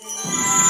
Yeah.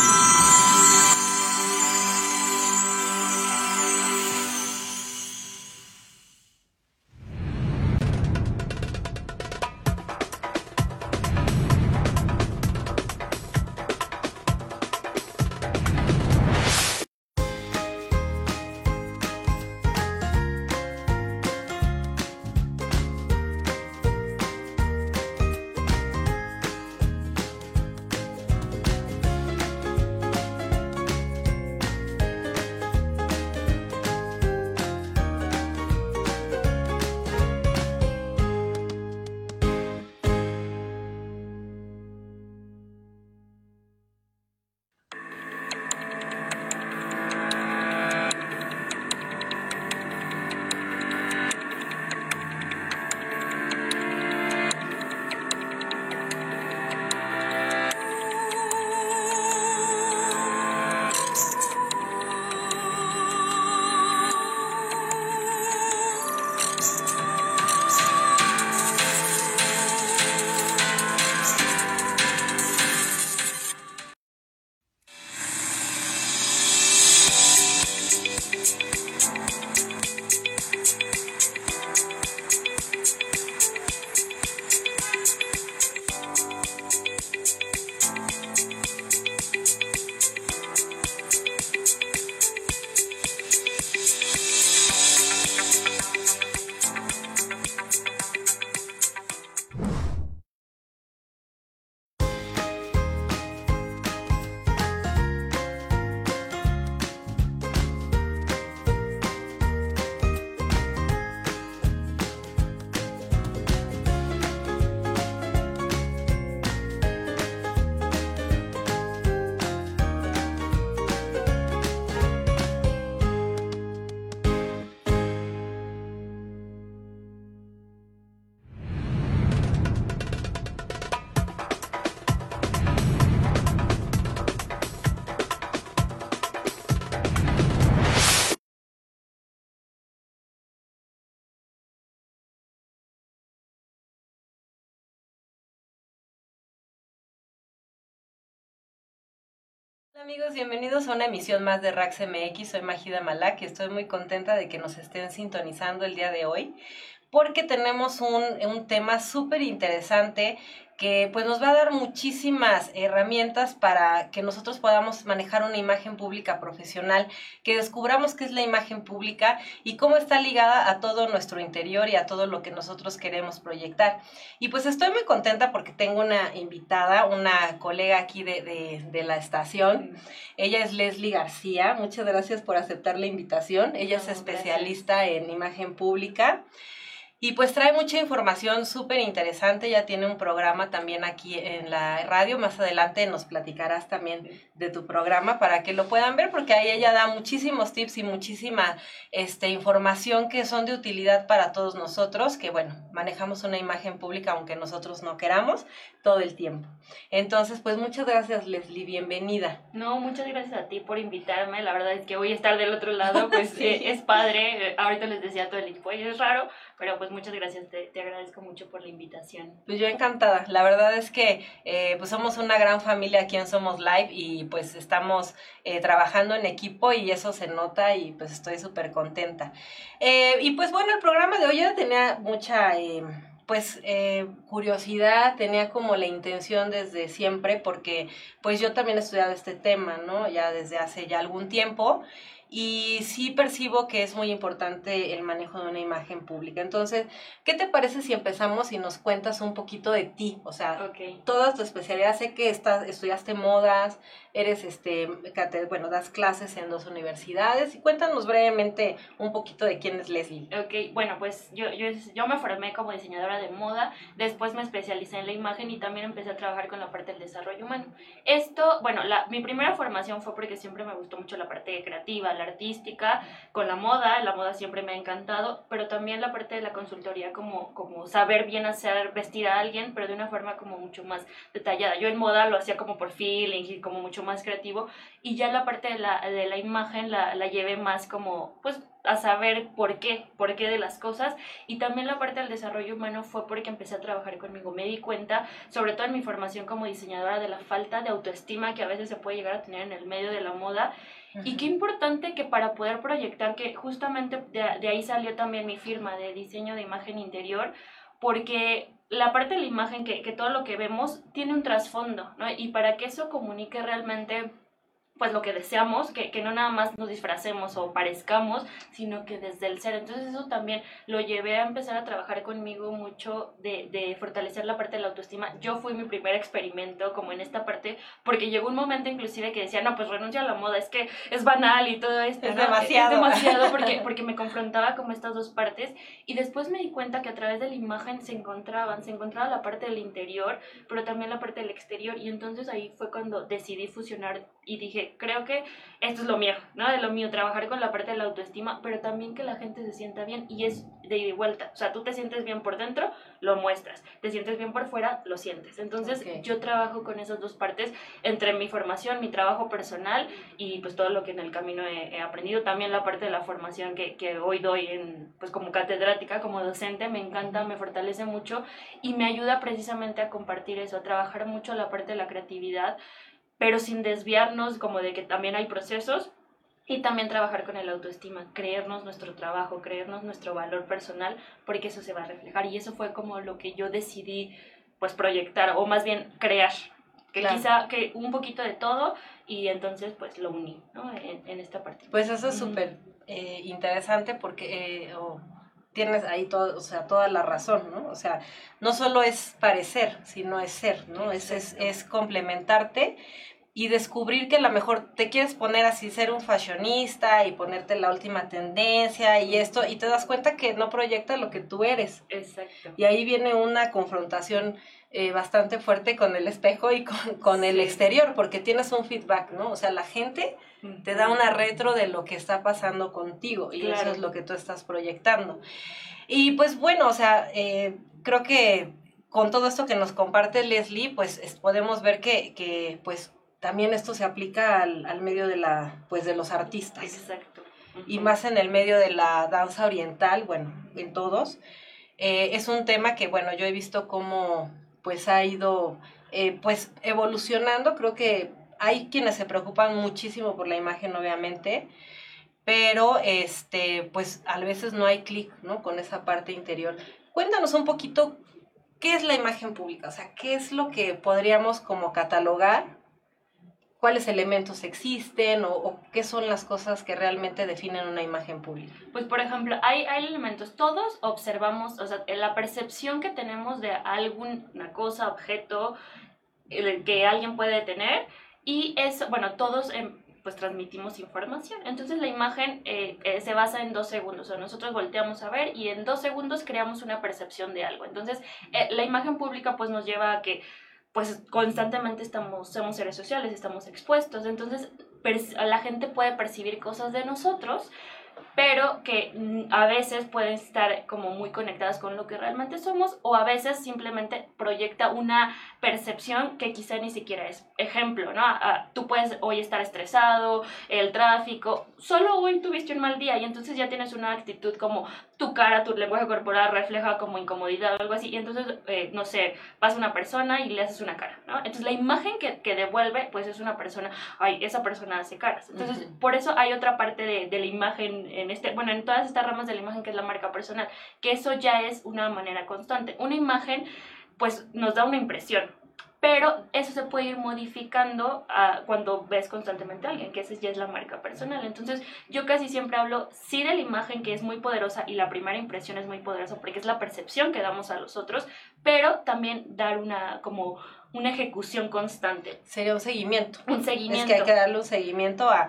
Amigos, bienvenidos a una emisión más de Rax MX. Soy Magida Malak y estoy muy contenta de que nos estén sintonizando el día de hoy porque tenemos un, un tema súper interesante que pues nos va a dar muchísimas herramientas para que nosotros podamos manejar una imagen pública profesional, que descubramos qué es la imagen pública y cómo está ligada a todo nuestro interior y a todo lo que nosotros queremos proyectar. Y pues estoy muy contenta porque tengo una invitada, una colega aquí de, de, de la estación. Ella es Leslie García. Muchas gracias por aceptar la invitación. Ella es especialista en imagen pública. Y pues trae mucha información súper interesante, ya tiene un programa también aquí en la radio, más adelante nos platicarás también de tu programa para que lo puedan ver, porque ahí ella da muchísimos tips y muchísima este, información que son de utilidad para todos nosotros, que bueno, manejamos una imagen pública aunque nosotros no queramos todo el tiempo. Entonces, pues muchas gracias Leslie, bienvenida. No, muchas gracias a ti por invitarme, la verdad es que voy a estar del otro lado, pues sí. eh, es padre, ahorita les decía todo el equipo, es raro, pero pues muchas gracias, te, te, agradezco mucho por la invitación. Pues yo encantada, la verdad es que eh, pues somos una gran familia aquí en Somos Live y pues estamos eh, trabajando en equipo y eso se nota y pues estoy súper contenta. Eh, y pues bueno, el programa de hoy ya tenía mucha pues curiosidad, tenía como la intención desde siempre, porque pues yo también he estudiado este tema, ¿no? Ya desde hace ya algún tiempo y sí percibo que es muy importante el manejo de una imagen pública. Entonces, ¿qué te parece si empezamos y nos cuentas un poquito de ti? O sea, okay. toda tu especialidad, sé que estás, estudiaste modas, eres, este, bueno, das clases en dos universidades y cuéntanos brevemente un poquito de quién es Leslie. Ok, bueno, pues yo, yo, yo me formé como diseñadora de moda, después me especialicé en la imagen y también empecé a trabajar con la parte del desarrollo humano. Esto, bueno, la, mi primera formación fue porque siempre me gustó mucho la parte creativa, artística, con la moda, la moda siempre me ha encantado, pero también la parte de la consultoría como, como saber bien hacer, vestir a alguien, pero de una forma como mucho más detallada. Yo en moda lo hacía como por feeling como mucho más creativo, y ya la parte de la, de la imagen la, la llevé más como, pues a saber por qué, por qué de las cosas. Y también la parte del desarrollo humano fue porque empecé a trabajar conmigo. Me di cuenta, sobre todo en mi formación como diseñadora, de la falta de autoestima que a veces se puede llegar a tener en el medio de la moda. Y qué importante que para poder proyectar, que justamente de, de ahí salió también mi firma de diseño de imagen interior, porque la parte de la imagen, que, que todo lo que vemos, tiene un trasfondo, ¿no? Y para que eso comunique realmente pues lo que deseamos, que, que, no nada más nos disfracemos o parezcamos, sino que desde el ser. Entonces eso también lo llevé a empezar a trabajar conmigo mucho de, de, fortalecer la parte de la autoestima. Yo fui mi primer experimento como en esta parte, porque llegó un momento inclusive que decía, no, pues renuncia a la moda, es que es banal y todo esto. Es ¿no? demasiado. Es demasiado porque, porque me confrontaba con estas dos partes y después me di cuenta que a través de la imagen se encontraban, se encontraba la parte del interior, pero también la parte del exterior y entonces ahí fue cuando decidí fusionar y dije, creo que esto es lo mío, ¿no? De lo mío, trabajar con la parte de la autoestima, pero también que la gente se sienta bien y es de ida y vuelta. O sea, tú te sientes bien por dentro, lo muestras. Te sientes bien por fuera, lo sientes. Entonces, okay. yo trabajo con esas dos partes entre mi formación, mi trabajo personal y pues todo lo que en el camino he, he aprendido. También la parte de la formación que, que, hoy doy en, pues como catedrática, como docente, me encanta, me fortalece mucho y me ayuda precisamente a compartir eso, a trabajar mucho la parte de la creatividad pero sin desviarnos como de que también hay procesos y también trabajar con el autoestima, creernos nuestro trabajo, creernos nuestro valor personal, porque eso se va a reflejar y eso fue como lo que yo decidí pues proyectar o más bien crear, que claro. quizá que un poquito de todo y entonces pues lo uní ¿no? en, en esta parte. Pues eso es súper eh, interesante porque... Eh, oh tienes ahí todo, o sea, toda la razón, ¿no? O sea, no solo es parecer, sino es ser, ¿no? Es, es, es, complementarte y descubrir que a lo mejor te quieres poner así, ser un fashionista y ponerte la última tendencia y esto, y te das cuenta que no proyecta lo que tú eres. Exacto. Y ahí viene una confrontación eh, bastante fuerte con el espejo y con, con el sí. exterior, porque tienes un feedback, ¿no? O sea, la gente te da una retro de lo que está pasando contigo y claro. eso es lo que tú estás proyectando. Y pues bueno, o sea, eh, creo que con todo esto que nos comparte Leslie, pues es, podemos ver que, que pues también esto se aplica al, al, medio de la pues de los artistas. Exacto. Uh -huh. Y más en el medio de la danza oriental, bueno, en todos. Eh, es un tema que, bueno, yo he visto cómo pues ha ido eh, pues evolucionando, creo que hay quienes se preocupan muchísimo por la imagen, obviamente, pero este, pues a veces no hay clic, ¿no? Con esa parte interior. Cuéntanos un poquito qué es la imagen pública, o sea, qué es lo que podríamos como catalogar, cuáles elementos existen o, o qué son las cosas que realmente definen una imagen pública. Pues por ejemplo, hay, hay elementos, todos observamos, o sea, la percepción que tenemos de alguna cosa, objeto, el que alguien puede tener, y eso, bueno, todos eh, pues transmitimos información. Entonces la imagen eh, eh, se basa en dos segundos, o nosotros volteamos a ver y en dos segundos creamos una percepción de algo. Entonces eh, la imagen pública pues nos lleva a que pues constantemente estamos, somos seres sociales, estamos expuestos, entonces la gente puede percibir cosas de nosotros, pero que mm, a veces pueden estar como muy conectadas con lo que realmente somos o a veces simplemente proyecta una percepción que quizá ni siquiera es. Ejemplo, ¿no? Tú puedes hoy estar estresado, el tráfico, solo hoy tuviste un mal día y entonces ya tienes una actitud como tu cara, tu lenguaje corporal refleja como incomodidad o algo así y entonces, eh, no sé, pasa una persona y le haces una cara, ¿no? Entonces la imagen que, que devuelve pues es una persona, ay, esa persona hace caras. Entonces, uh -huh. por eso hay otra parte de, de la imagen en este, bueno, en todas estas ramas de la imagen que es la marca personal, que eso ya es una manera constante. Una imagen pues nos da una impresión, pero eso se puede ir modificando uh, cuando ves constantemente a alguien, que esa ya es la marca personal. Entonces, yo casi siempre hablo sí de la imagen que es muy poderosa y la primera impresión es muy poderosa porque es la percepción que damos a los otros, pero también dar una como una ejecución constante. Sería un seguimiento. Un seguimiento. Es que hay que darle un seguimiento a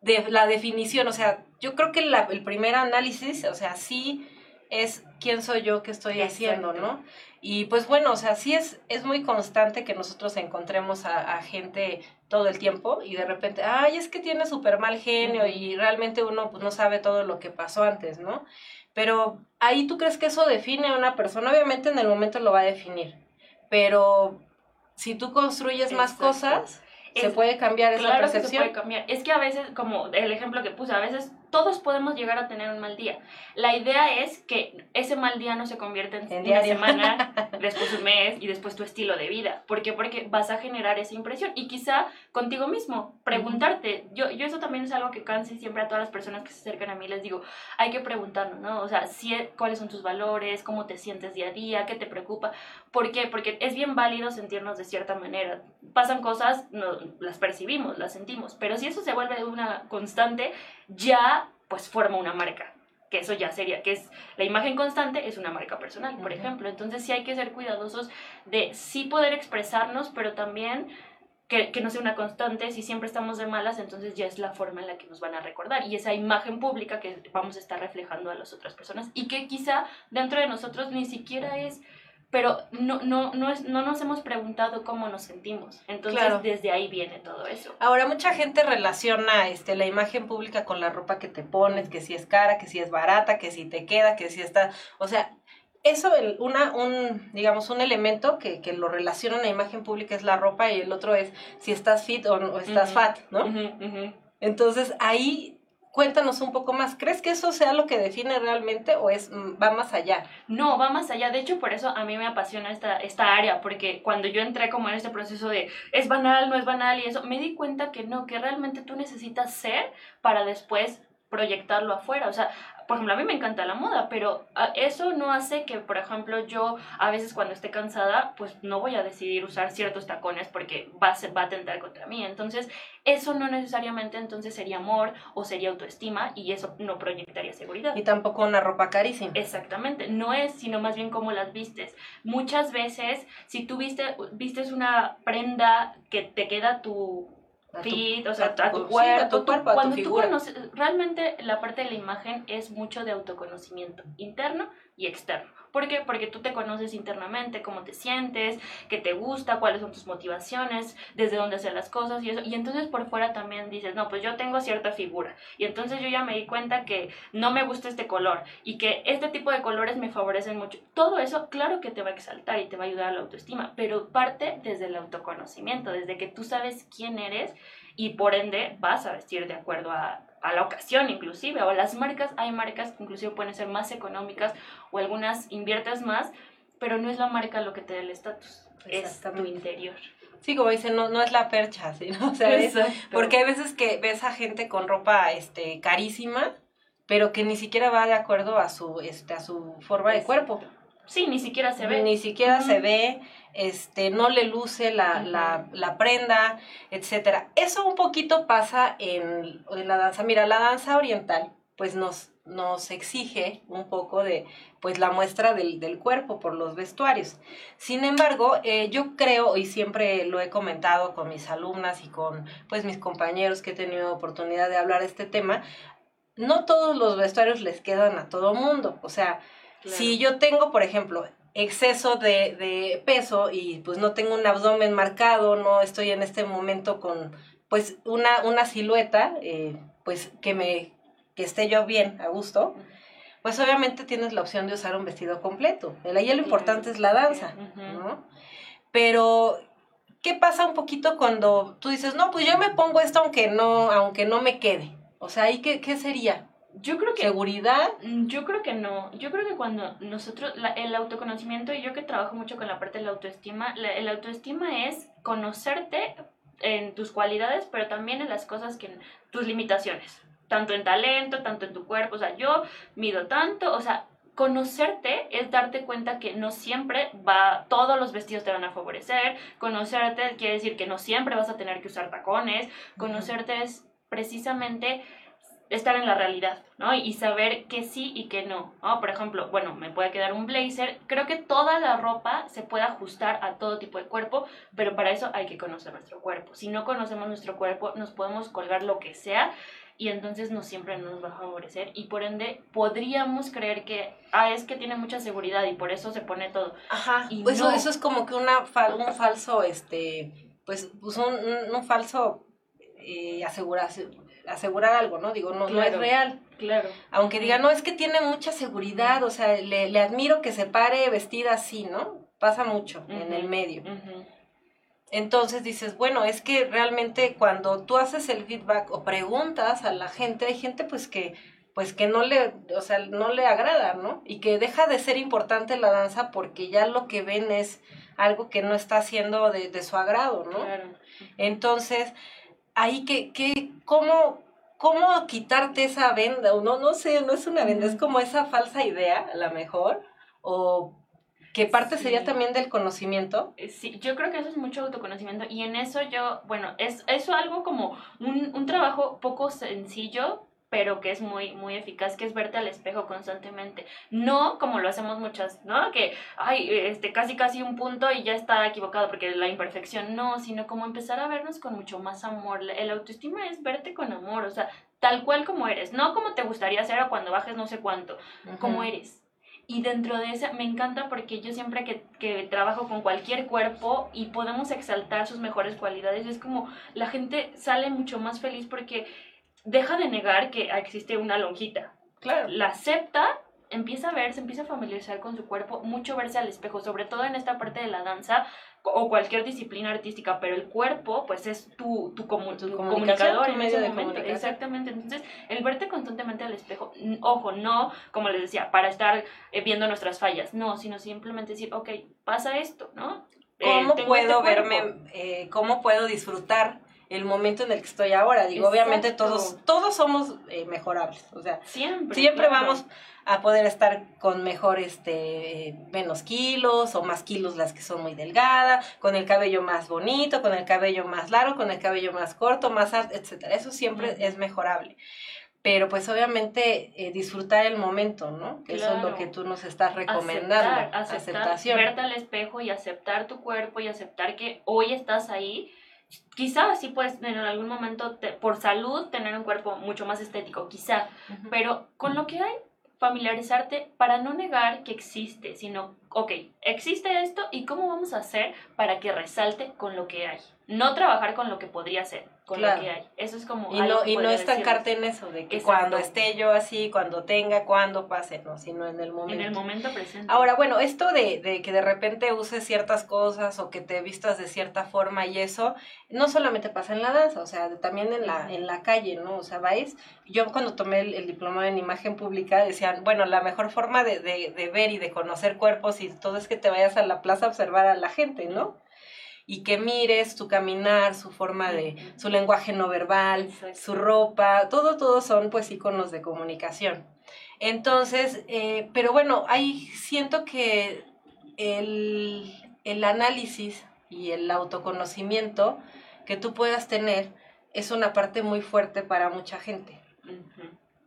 de la definición, o sea, yo creo que la, el primer análisis, o sea, sí es quién soy yo, qué estoy Exacto. haciendo, ¿no? Y pues bueno, o sea, sí es, es muy constante que nosotros encontremos a, a gente todo el tiempo y de repente, ay, es que tiene súper mal genio y realmente uno pues, no sabe todo lo que pasó antes, ¿no? Pero ahí tú crees que eso define a una persona, obviamente en el momento lo va a definir, pero si tú construyes más cosas, se puede cambiar esa percepción. Que se puede cambiar. Es que a veces, como el ejemplo que puse, a veces todos podemos llegar a tener un mal día. La idea es que ese mal día no se convierta en, en una semana, después un mes y después tu estilo de vida. ¿Por qué? Porque vas a generar esa impresión. Y quizá contigo mismo, preguntarte. Yo, yo eso también es algo que canse siempre a todas las personas que se acercan a mí. Les digo, hay que preguntarnos, ¿no? O sea, si, cuáles son tus valores, cómo te sientes día a día, qué te preocupa. ¿Por qué? Porque es bien válido sentirnos de cierta manera. Pasan cosas, no, las percibimos, las sentimos. Pero si eso se vuelve una constante, ya pues forma una marca que eso ya sería, que es la imagen constante es una marca personal, por ejemplo. Entonces sí hay que ser cuidadosos de sí poder expresarnos, pero también que, que, no sea una constante. Si siempre estamos de malas, entonces ya es la forma en la que nos van a recordar. Y esa imagen pública que vamos a estar reflejando a las otras personas y que quizá dentro de nosotros ni siquiera es pero no, no, no, es, no nos hemos preguntado cómo nos sentimos. Entonces, desde ahí viene todo eso. Ahora, mucha gente relaciona este, la imagen pública con la ropa que te pones, que si es cara, que si es barata, que si te queda, que si está... O sea, eso, una, un, digamos, un elemento que, que lo relaciona a la imagen pública es la ropa y el otro es si estás fit o, estás fat, ¿no? Entonces, ahí Cuéntanos un poco más. ¿Crees que eso sea lo que define realmente o es mm, va más allá? No, va más allá. De hecho, por eso a mí me apasiona esta, esta área, porque cuando yo entré como en este proceso de es banal, no es banal y eso, me di cuenta que no, que realmente tú necesitas ser para después proyectarlo afuera. O sea, por ejemplo, a mí me encanta la moda, pero ah, eso no hace que, por ejemplo, yo a veces cuando esté cansada, pues no voy a decidir usar ciertos tacones porque va a, va a atentar contra mí. Entonces, eso no necesariamente entonces sería amor o sería autoestima y eso no proyectaría seguridad. Y tampoco una ropa carísima. Exactamente, no es, sino más bien cómo las vistes. Muchas veces, si tú viste, vistes una prenda que te queda tu fit, o sea, a tu, cuerpo, cuando tú conoces, realmente la parte de la imagen es mucho de autoconocimiento interno externo. ¿Por qué? Porque tú te conoces internamente, cómo te sientes, qué te gusta, cuáles son tus motivaciones, desde dónde hacer las cosas y eso. Y entonces por fuera también dices, no, pues yo tengo cierta figura. Y entonces yo ya me di cuenta que no me gusta este color y que este tipo de colores me favorecen mucho. Todo eso, claro que te va a exaltar y te va a ayudar a la autoestima, pero parte desde el autoconocimiento, desde que tú sabes quién eres y por ende vas a vestir de acuerdo a, a la ocasión inclusive, o las marcas, hay marcas que inclusive pueden ser más económicas o algunas inviertes más, pero no es la marca lo que te da el estatus, es tu interior. Sí, como dicen, no, no es la percha, ¿no? O sea, es, porque hay veces que ves a gente con ropa este, carísima, pero que ni siquiera va de acuerdo a su, este, a su forma de cuerpo. Sí, ni siquiera se ve. Ni siquiera se ve, este, no le luce la, la, la, prenda, etcétera. Eso un poquito pasa en, en, la danza. Mira, la danza oriental, pues nos, nos exige un poco de, pues la muestra del, del cuerpo por los vestuarios. Sin embargo, eh, yo creo, y siempre lo he comentado con mis alumnas y con, pues, mis compañeros que he tenido oportunidad de hablar de este tema, no todos los vestuarios les quedan a todo mundo. O sea, si yo tengo, por ejemplo, exceso de, de, peso y pues no tengo un abdomen marcado, no estoy en este momento con pues una, una silueta, eh, pues que me que esté yo bien, a gusto, pues obviamente tienes la opción de usar un vestido completo. El ahí lo importante es la danza, ¿no? Pero, ¿qué pasa un poquito cuando tú dices, no, pues yo me pongo esto aunque no, aunque no me quede? O sea, ¿ahí qué, qué sería? Yo creo que... ¿Seguridad? Mm, yo creo que no. Yo creo que cuando nosotros, el autoconocimiento, y yo que trabajo mucho con la parte de la autoestima, la, el autoestima es conocerte en tus cualidades, pero también en las cosas que, tus limitaciones, tanto en talento, tanto en tu cuerpo, o sea, yo mido tanto, o sea, conocerte es darte cuenta que no siempre va, todos los vestidos te van a favorecer, conocerte quiere decir que no siempre vas a tener que usar tacones, conocerte es precisamente estar en la realidad, ¿no? Y saber que sí y que no, ¿no? Por ejemplo, bueno, me puede quedar un blazer. Creo que toda la ropa se puede ajustar a todo tipo de cuerpo, pero para eso hay que conocer nuestro cuerpo. Si no conocemos nuestro cuerpo, nos podemos colgar lo que sea y entonces no siempre nos va a favorecer y por ende podríamos creer que ah es que tiene mucha seguridad y por eso se pone todo ajá y eso, eso es como que una un falso este pues, pues un, un, falso eh, asegurar, asegurar algo, ¿no? Digo, no, no es real. Claro. Aunque diga, no, es que tiene mucha seguridad, o sea, le, le admiro que se pare vestida así, ¿no? Pasa mucho en el medio. Entonces dices, bueno, es que realmente cuando tú haces el feedback o preguntas a la gente, hay gente pues que pues que no le, o sea, no le agrada, ¿no? Y que deja de ser importante la danza porque ya lo que ven es algo que no está haciendo de, de su agrado, ¿no? Claro. Entonces, ahí que, que, ¿cómo, cómo quitarte esa venda? O no, no sé, no es una venda, es como esa falsa idea, a lo mejor, o que parte sería también del conocimiento. Eh, sí, yo creo que eso es mucho autoconocimiento y en eso yo, bueno, es eso algo como un, un trabajo poco sencillo, pero que es muy, muy eficaz, que es verte al espejo constantemente. No como lo hacemos muchas, ¿no? Que, ay, este, casi, casi un punto y ya está equivocado porque la imperfección, no, sino como empezar a vernos con mucho más amor. El autoestima es verte con amor, o sea, tal cual como eres, no como te gustaría ser o cuando bajes no sé cuánto, como eres. Y dentro de esa, me encanta porque yo siempre que, que, trabajo con cualquier cuerpo y podemos exaltar sus mejores cualidades, es como la gente sale mucho más feliz porque deja de negar que existe una lonjita. Claro. La acepta, empieza a verse, empieza a familiarizar con su cuerpo, mucho verse al espejo, sobre todo en esta parte de la danza o cualquier disciplina artística, pero el cuerpo, pues es tu, tu, comunicador en ese momento. Exactamente. Entonces, el verte constantemente al espejo, ojo, no, como les decía, para estar eh, viendo nuestras fallas, no, sino simplemente decir, ok, pasa esto, ¿no? ¿Cómo eh, puedo este verme, eh, cómo puedo disfrutar el momento en el que estoy ahora. Digo, obviamente todos, todos somos eh, mejorables. O sea, siempre, siempre vamos a poder estar con mejor, este, menos kilos o más kilos las que son muy delgadas, con el cabello más bonito, con el cabello más largo, con el cabello más corto, más alto, etcétera. Eso siempre es mejorable. Pero pues obviamente eh, disfrutar el momento, ¿no? Que eso es lo que tú nos estás recomendando. Aceptar, aceptación. Verte al espejo y aceptar tu cuerpo y aceptar que hoy estás ahí quizá sí puedes en algún momento por salud tener un cuerpo mucho más estético, quizá, pero con lo que hay, familiarizarte para no negar que existe, sino, ok, existe esto y cómo vamos a hacer para que resalte con lo que hay. No trabajar con lo que podría ser, con lo que hay. Eso es como... Y no, y no estancarte en eso, de que cuando esté yo así, cuando tenga, cuando pase, no, sino en el momento. En el momento presente. Ahora, bueno, esto de, de que de repente uses ciertas cosas o que te vistas de cierta forma y eso, no solamente pasa en la danza, o sea, también en la, en la calle, ¿no? O sea, vais, yo cuando tomé el, diploma en imagen pública decían, bueno, la mejor forma de, de, de ver y de conocer cuerpos y todo es que te vayas a la plaza a observar a la gente, ¿no? Y que mires su caminar, su forma de, su lenguaje no verbal, su ropa, todo, todo son pues iconos de comunicación. Entonces, eh, pero bueno, ahí siento que el, el análisis y el autoconocimiento que tú puedas tener es una parte muy fuerte para mucha gente.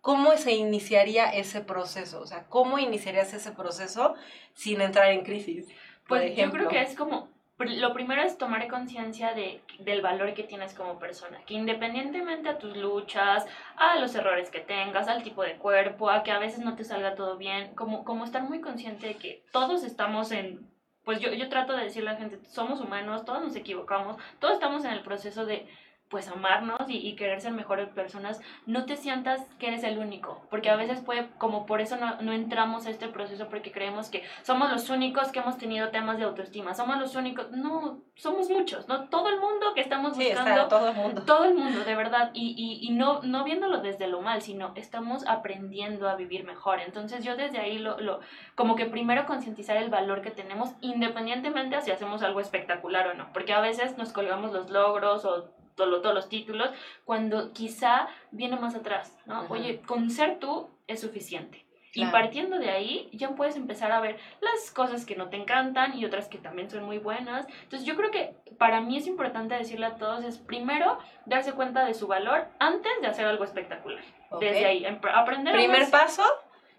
¿Cómo se iniciaría ese proceso? O sea, ¿cómo iniciarías ese proceso sin entrar en crisis? Pues yo creo que es como lo primero es tomar conciencia de, del valor que tienes como persona, que independientemente a tus luchas, a los errores que tengas, al tipo de cuerpo, a que a veces no te salga todo bien, como, como estar muy consciente de que todos estamos en, pues yo, yo trato de decirle a la gente, somos humanos, todos nos equivocamos, todos estamos en el proceso de pues amarnos y, querer ser mejores personas, no te sientas que eres el único, porque a veces puede, como por eso no, no, entramos a este proceso, porque creemos que somos los únicos que hemos tenido temas de autoestima, somos los únicos, no, somos muchos, ¿no? Todo el mundo que estamos buscando, todo el mundo. Todo el mundo, de verdad, y, y, y, no, no viéndolo desde lo mal, sino estamos aprendiendo a vivir mejor, entonces yo desde ahí lo, lo como que primero concientizar el valor que tenemos, independientemente si hacemos algo espectacular o no, porque a veces nos colgamos los logros o todos los títulos, cuando quizá viene más atrás, ¿no? Oye, con ser tú es suficiente. Y partiendo de ahí, ya puedes empezar a ver las cosas que no te encantan y otras que también son muy buenas. Entonces yo creo que para mí es importante decirle a todos es primero darse cuenta de su valor antes de hacer algo espectacular. Desde ahí, aprender. Primer paso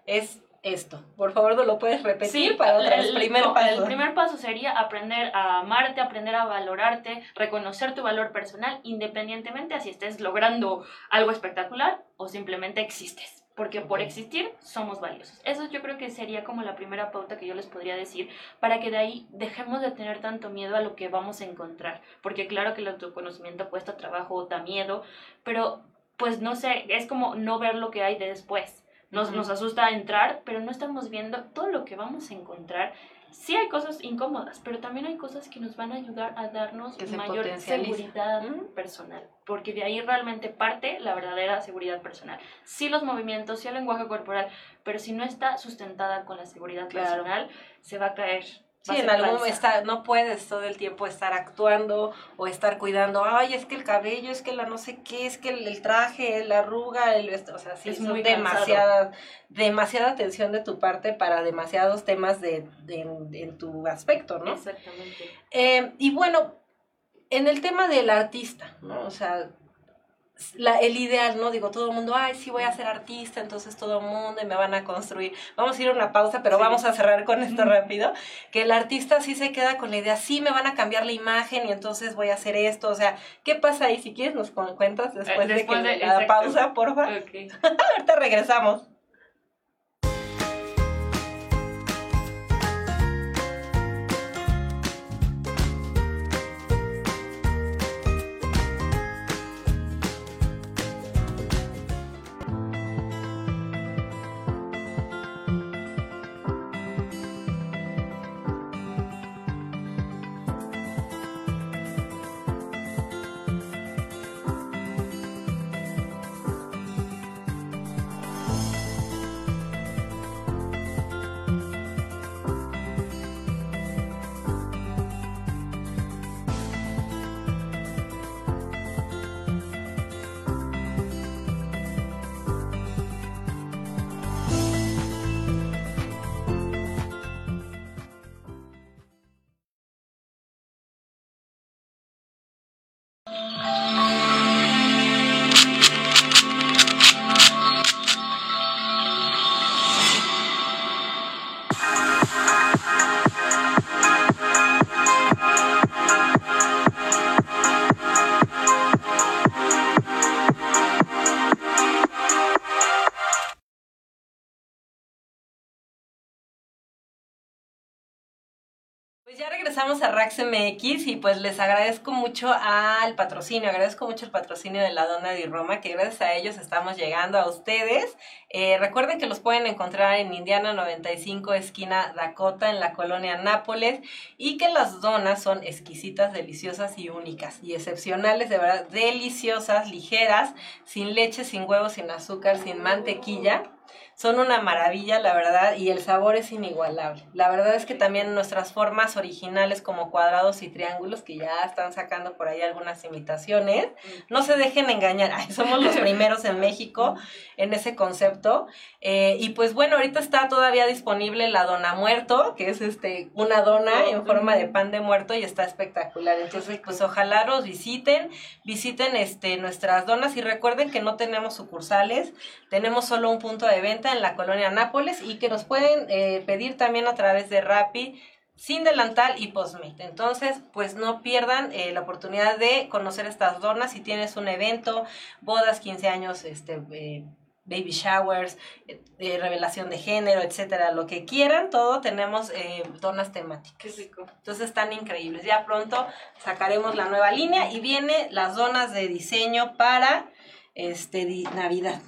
es esto. Por favor, ¿no lo puedes repetir para otra El primer, paso. el primer paso sería aprender a amarte, aprender a valorarte, reconocer tu valor personal, independientemente a si estés logrando algo espectacular o simplemente existes. porque por existir somos valiosos. Eso yo creo que sería como la primera pauta que yo les podría decir para que de ahí dejemos de tener tanto miedo a lo que vamos a encontrar, porque claro que el autoconocimiento cuesta trabajo, da miedo, pero pues no sé, es como no ver lo que hay de después. Nos, nos asusta entrar, pero no estamos viendo todo lo que vamos a encontrar. Sí hay cosas incómodas, pero también hay cosas que nos van a ayudar a darnos mayor seguridad personal, porque de ahí realmente parte la verdadera seguridad personal. Sí los movimientos, sí el lenguaje corporal, pero si no está sustentada con la seguridad personal, se va a caer Sí, en algún está, no puedes todo el tiempo estar actuando o estar cuidando, ay, es que el cabello, es que la no sé qué, es que el, traje, la arruga, el, o sea, sí, es muy demasiada, demasiada atención de tu parte para demasiados temas de, de en, tu aspecto, ¿no? Exactamente. Eh, y bueno, en el tema del artista, ¿no? O sea, la, el ideal, ¿no? Digo, todo el mundo, ay, sí voy a ser artista, entonces todo el mundo y me van a construir. Vamos a ir a una pausa, pero vamos a cerrar con esto rápido. Que el artista sí se queda con la idea, sí me van a cambiar la imagen y entonces voy a hacer esto. O sea, ¿qué pasa ahí? Si quieres nos cuentas después, de, que la pausa, porfa. Okay. Ahorita regresamos. MX y pues les agradezco mucho al patrocinio, agradezco mucho el patrocinio de la Dona de Roma, que gracias a ellos estamos llegando a ustedes. Eh, recuerden que los pueden encontrar en Indiana 95, esquina Dakota, en la colonia Nápoles, y que las donas son exquisitas, deliciosas y únicas, y excepcionales, de verdad, deliciosas, ligeras, sin leche, sin huevos, sin azúcar, sin mantequilla son una maravilla, la verdad, y el sabor es inigualable. La verdad es que también nuestras formas originales como cuadrados y triángulos, que ya están sacando por ahí algunas imitaciones, no se dejen engañar, somos los primeros en México en ese concepto. Eh, y pues bueno, ahorita está todavía disponible la dona muerto, que es este una dona en forma de pan de muerto y está espectacular. Entonces, pues ojalá los visiten, visiten este nuestras donas y recuerden que no tenemos sucursales, tenemos solo un punto de venta en la colonia Nápoles y que nos pueden eh, pedir también a través de Rappi sin delantal y postmate. Entonces, pues no pierdan eh, la oportunidad de conocer estas donas si tienes un evento, bodas, 15 años, este, eh, baby showers, revelación de género, etcétera, lo que quieran, todo tenemos donas temáticas. Qué rico. Entonces están increíbles. Ya pronto sacaremos la nueva línea y viene las donas de diseño para este, Navidad.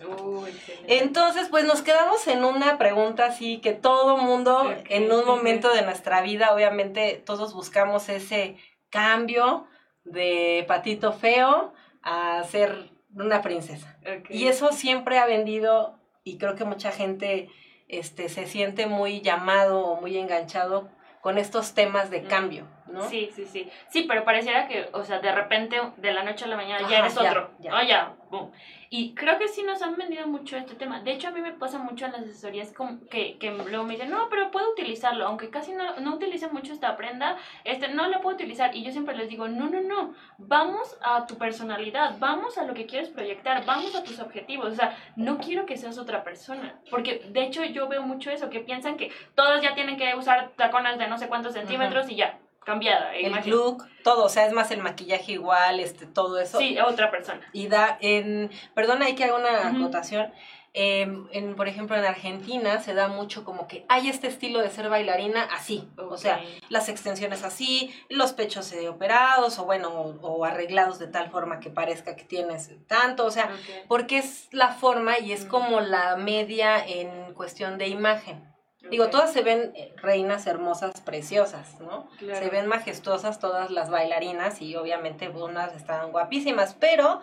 Entonces, pues nos quedamos en una pregunta así que todo mundo en un momento de nuestra vida, obviamente todos buscamos ese cambio de patito feo a ser una princesa. Y eso siempre ha vendido y creo que mucha gente este, se siente muy llamado o muy enganchado con estos temas de cambio, ¿no? Sí, sí, sí. Sí, pero pareciera que, o sea, de repente, de la noche a la mañana, ya eres otro. Ya, ya. Oh, ya, Y creo que sí nos han vendido mucho este tema. De hecho, a mí me pasa mucho en las asesorías que, que luego me dicen, no, pero puedo utilizarlo, aunque casi no, no utilice mucho esta prenda, este, no la puedo utilizar. Y yo siempre les digo, no, no, no, vamos a tu personalidad, vamos a lo que quieres proyectar, vamos a tus objetivos. O sea, no quiero que seas otra persona. Porque, de hecho, yo veo mucho eso, que piensan que todos ya tienen que usar tacones de no sé cuántos centímetros y ya cambiada. El look, todo, o sea, es más el maquillaje igual, este, todo eso. Sí, a otra persona. Y da, en, perdona, hay que haga una anotación. Em, en, por ejemplo, en Argentina se da mucho como que hay este estilo de ser bailarina así, o sea, las extensiones así, los pechos eh, operados o bueno, o, arreglados de tal forma que parezca que tienes tanto, o sea, porque es la forma y es como la media en cuestión de imagen. Digo, todas se ven eh, reinas hermosas, preciosas, ¿no? Se ven majestuosas todas las bailarinas y obviamente unas están guapísimas, pero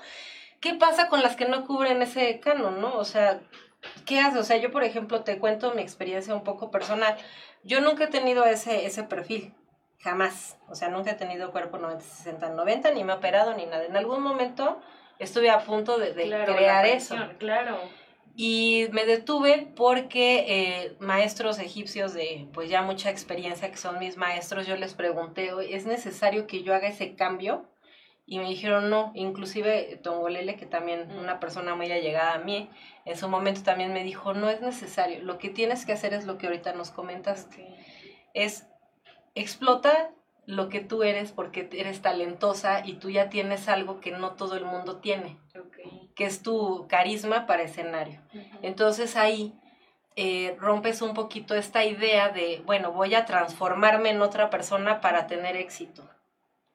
¿qué pasa con las que no cubren ese canon, no? O sea, ¿qué hace? O sea, yo, por ejemplo, te cuento mi experiencia un poco personal. Yo nunca he tenido ese, ese perfil, jamás. O sea, nunca he tenido cuerpo 90, 60, 90, ni me he operado, ni nada. En algún momento estuve a punto de, crear eso. Claro. Y me detuve porque eh, maestros egipcios de pues ya mucha experiencia, que son mis maestros, yo les pregunté, ¿es necesario que yo haga ese cambio? Y me dijeron no, inclusive Tongolele, que también mm. una persona muy allegada a mí, en su momento también me dijo, no es necesario, lo que tienes que hacer es lo que ahorita nos comentas, es explota lo que tú eres porque eres talentosa y tú ya tienes algo que no todo el mundo tiene, que es tu carisma para escenario. Entonces ahí eh, rompes un poquito esta idea de, bueno, voy a transformarme en otra persona para tener éxito.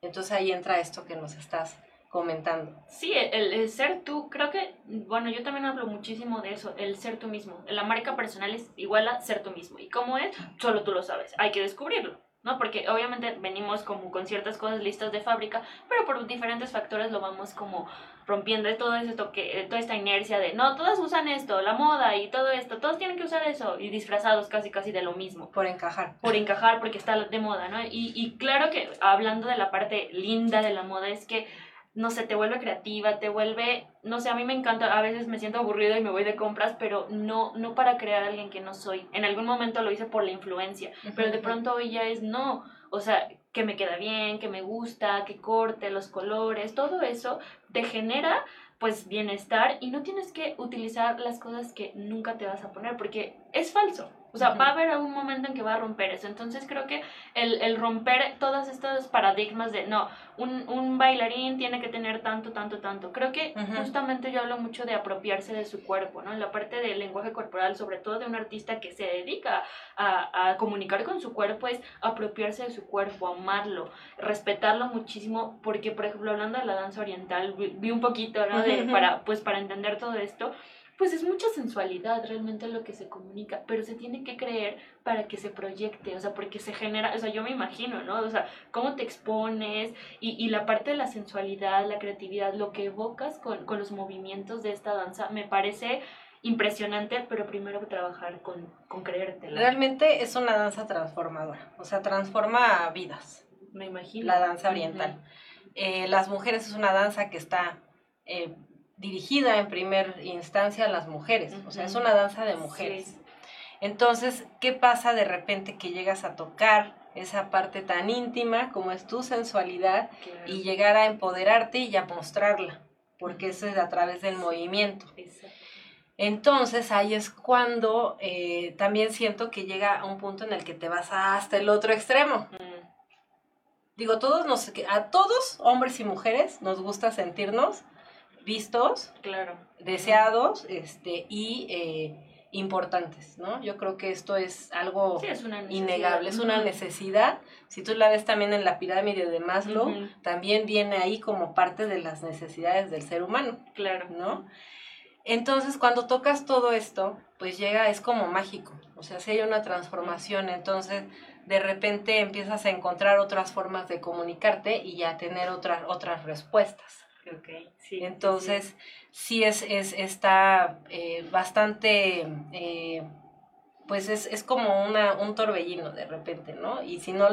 Entonces ahí entra esto que nos estás comentando. Sí, el, ser tú, creo que, bueno, yo también hablo muchísimo de eso, el ser tú mismo. La marca personal es igual a ser tú mismo. ¿Y cómo es? Solo tú lo sabes, hay que descubrirlo. ¿No? Porque obviamente venimos como con ciertas cosas listas de fábrica, pero por diferentes factores lo vamos como rompiendo todo esto que eh, toda esta inercia de no, todas usan esto, la moda y todo esto, todos tienen que usar eso y disfrazados casi casi de lo mismo. Por encajar. Por encajar porque está de moda, ¿no? Y, y claro que hablando de la parte linda de la moda es que no sé, te vuelve creativa, te vuelve, no sé, a mí me encanta, a veces me siento aburrido y me voy de compras, pero no, no para crear a alguien que no soy. En algún momento lo hice por la influencia, pero de pronto hoy ya es no, o sea, que me queda bien, que me gusta, que corte los colores, todo eso te genera pues bienestar y no tienes que utilizar las cosas que nunca te vas a poner porque es falso. O sea, va a haber un momento en que va a romper eso. Entonces creo que el, el romper todos estos paradigmas de, no, un, un, bailarín tiene que tener tanto, tanto, tanto. Creo que justamente yo hablo mucho de apropiarse de su cuerpo, ¿no? En la parte del lenguaje corporal, sobre todo de un artista que se dedica a, a comunicar con su cuerpo, es apropiarse de su cuerpo, amarlo, respetarlo muchísimo, porque, por ejemplo, hablando de la danza oriental, vi, un poquito, ¿no? De, para, pues para entender todo esto pues es mucha sensualidad realmente lo que se comunica, pero se tiene que creer para que se proyecte, o sea, porque se genera, o sea, yo me imagino, ¿no? O sea, cómo te expones y, y la parte de la sensualidad, la creatividad, lo que evocas con, con los movimientos de esta danza, me parece impresionante, pero primero trabajar con, con creértela. Realmente es una danza transformadora, o sea, transforma vidas. Me imagino. La danza oriental. Eh, las mujeres es una danza que está eh, dirigida en primer instancia a las mujeres, o sea, es una danza de mujeres. Entonces, ¿qué pasa de repente que llegas a tocar esa parte tan íntima como es tu sensualidad y llegar a empoderarte y a mostrarla? Porque eso es a través del movimiento. Entonces ahí es cuando eh, también siento que llega un punto en el que te vas hasta el otro extremo. Digo, todos nos, a todos, hombres y mujeres, nos gusta sentirnos vistos, claro. deseados este, y eh, importantes, ¿no? Yo creo que esto es algo innegable, es una necesidad. Si tú la ves también en la pirámide de Maslow, también viene ahí como parte de las necesidades del ser humano. Claro. ¿No? Entonces, cuando tocas todo esto, pues llega, es como mágico. O sea, si hay una transformación, entonces de repente empiezas a encontrar otras formas de comunicarte y ya tener otras, otras respuestas. Okay, sí, Entonces, sí, es, es, está eh, bastante, eh, pues es, es como una, un torbellino de repente, ¿no? Y si no,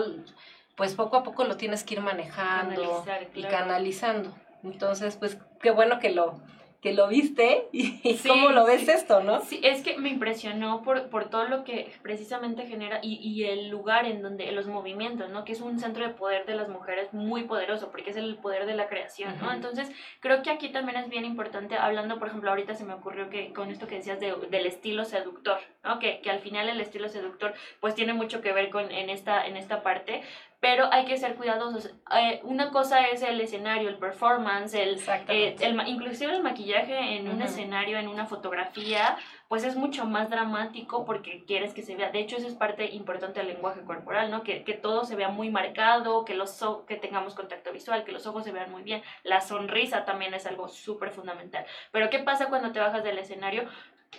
pues poco a poco lo tienes que ir manejando y canalizando. Entonces, pues qué bueno que lo, que lo viste y, cómo lo ves esto, ¿no? Sí, es que me impresionó por, por todo lo que precisamente genera y, y, el lugar en donde, los movimientos, ¿no? Que es un centro de poder de las mujeres muy poderoso porque es el poder de la creación, ¿no? Entonces, creo que aquí también es bien importante, hablando, por ejemplo, ahorita se me ocurrió que con esto que decías de, del estilo seductor, ¿no? Que, que al final el estilo seductor pues tiene mucho que ver con en esta, en esta parte, pero hay que ser cuidadosos. Eh, una cosa es el escenario, el performance, el, eh, el inclusive el maquillaje en un escenario, en una fotografía, pues es mucho más dramático porque quieres que se vea. De hecho, eso es parte importante del lenguaje corporal, ¿no? Que, que todo se vea muy marcado, que, los que tengamos contacto visual, que los ojos se vean muy bien. La sonrisa también es algo súper fundamental. Pero ¿qué pasa cuando te bajas del escenario?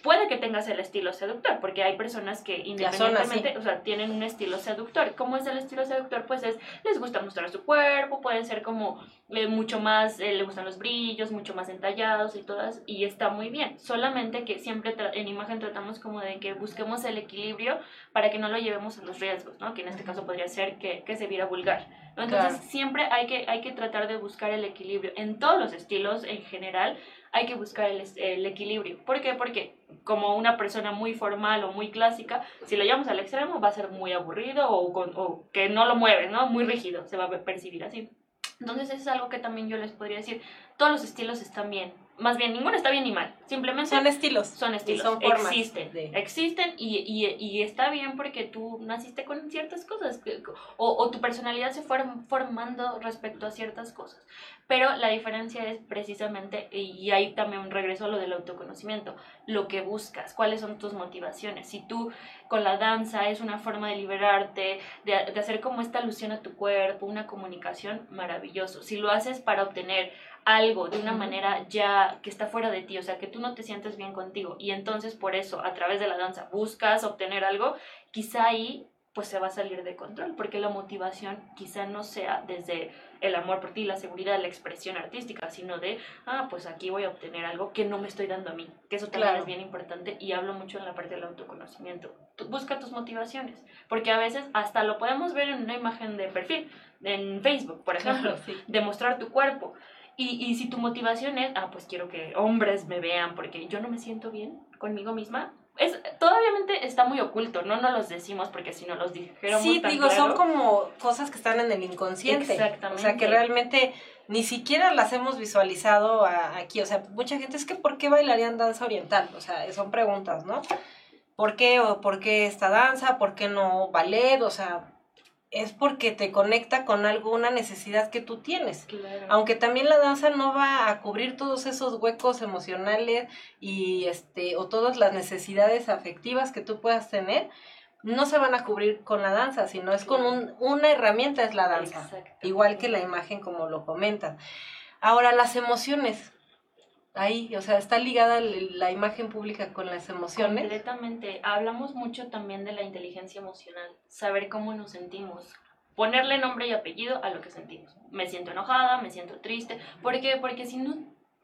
Puede que tengas el estilo seductor, porque hay personas que independientemente, o sea, tienen un estilo seductor. ¿Cómo es el estilo seductor? Pues es, les gusta mostrar su cuerpo, pueden ser como eh, mucho más, eh, le gustan los brillos, mucho más entallados y todas, y está muy bien. Solamente que siempre en imagen tratamos como de que busquemos el equilibrio para que no lo llevemos a los riesgos, ¿no? Que en este caso podría ser que, que se viera vulgar. Entonces siempre hay que, hay que tratar de buscar el equilibrio en todos los estilos en general hay que buscar el, el, equilibrio. ¿Por qué? Porque como una persona muy formal o muy clásica, si lo llevamos al extremo va a ser muy aburrido o, o que no lo mueve, ¿no? Muy rígido, se va a percibir así. Entonces eso es algo que también yo les podría decir. Todos los estilos están bien más bien, ninguno está bien ni mal. Simplemente. Son estilos. Son estilos. Son formas existen. Existen y, y, y, está bien porque tú naciste con ciertas cosas. O, o, tu personalidad se fue formando respecto a ciertas cosas. Pero la diferencia es precisamente, y ahí también un regreso a lo del autoconocimiento, lo que buscas, cuáles son tus motivaciones. Si tú con la danza es una forma de liberarte, de, de hacer como esta alusión a tu cuerpo, una comunicación, maravilloso. Si lo haces para obtener algo de una manera ya que está fuera de ti, o sea, que tú no te sientes bien contigo y entonces por eso a través de la danza buscas obtener algo, quizá ahí pues se va a salir de control, porque la motivación quizá no sea desde el amor por ti, la seguridad, la expresión artística, sino de, ah, pues aquí voy a obtener algo que no me estoy dando a mí, que eso también es bien importante y hablo mucho en la parte del autoconocimiento. busca tus motivaciones, porque a veces hasta lo podemos ver en una imagen de perfil, en Facebook, por ejemplo, de mostrar tu cuerpo. Y, y si tu motivación es, ah, pues quiero que hombres me vean porque yo no me siento bien conmigo misma, es, todavía está muy oculto, no nos los decimos porque si no los dijéramos Sí, digo, son como cosas que están en el inconsciente. Exactamente. O sea, que realmente ni siquiera las hemos visualizado aquí. O sea, mucha gente es que ¿por qué bailarían danza oriental? O sea, son preguntas, ¿no? ¿Por qué o por qué esta danza? ¿Por qué no ballet? O sea, es porque te conecta con alguna necesidad que tú tienes. Aunque también la danza no va a cubrir todos esos huecos emocionales y este o todas las necesidades afectivas que tú puedas tener, no se van a cubrir con la danza, sino es con un, una herramienta es la danza, igual que la imagen como lo comentan. Ahora las emociones, ahí, o sea, está ligada la imagen pública con las emociones. Completamente. Hablamos mucho también de la inteligencia emocional, saber cómo nos sentimos, ponerle nombre y apellido a lo que sentimos. Me siento enojada, me siento triste, ¿por qué? Porque si no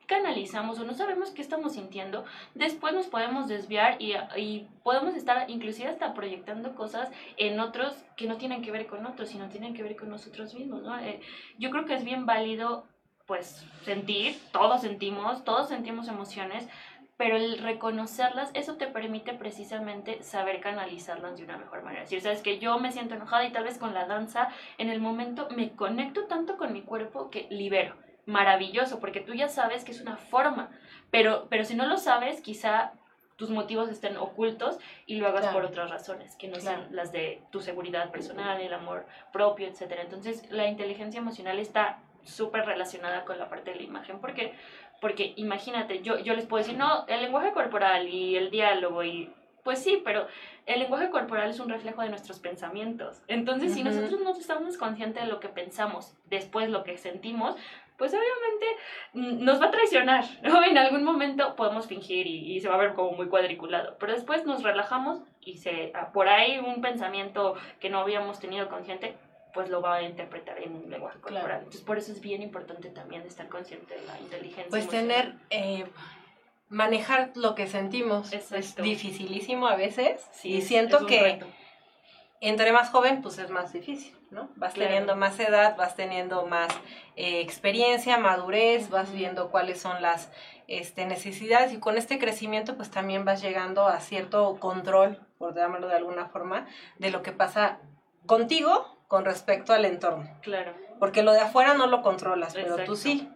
canalizamos o no sabemos qué estamos sintiendo, después nos podemos desviar y, podemos estar inclusive hasta proyectando cosas en otros que no tienen que ver con otros, sino tienen que ver con nosotros mismos. ¿no? Eh, yo creo que es bien válido pues sentir, todos sentimos, todos sentimos emociones, pero el reconocerlas, eso te permite precisamente saber canalizarlas de una mejor manera. Si sabes que yo me siento enojada y tal vez con la danza, en el momento me conecto tanto con mi cuerpo que libero. Maravilloso, porque tú ya sabes que es una forma, pero, pero si no lo sabes, quizá tus motivos estén ocultos y lo hagas por otras razones, que no sean las de tu seguridad personal, el amor propio, etc. Entonces, la inteligencia emocional está súper relacionada con la parte de la imagen. porque Porque imagínate, yo, yo les puedo decir, no, el lenguaje corporal y el diálogo y... Pues sí, pero el lenguaje corporal es un reflejo de nuestros pensamientos. Entonces, si nosotros no estamos conscientes de lo que pensamos, después lo que sentimos, pues obviamente nos va a traicionar, ¿no? En algún momento podemos fingir y, y, se va a ver como muy cuadriculado, pero después nos relajamos y se, por ahí un pensamiento que no habíamos tenido consciente pues lo va a interpretar en un lenguaje corporal. Entonces, por eso es bien importante también estar consciente de la inteligencia. Pues tener, eh, manejar lo que sentimos es dificilísimo a veces y siento que entre más joven, pues es más difícil, ¿no? Vas teniendo más edad, vas teniendo más eh, experiencia, madurez, vas viendo cuáles son las este, necesidades y con este crecimiento pues también vas llegando a cierto control, por llamarlo de alguna forma, de lo que pasa contigo con respecto al entorno. Claro. Porque lo de afuera no lo controlas, pero tú sí.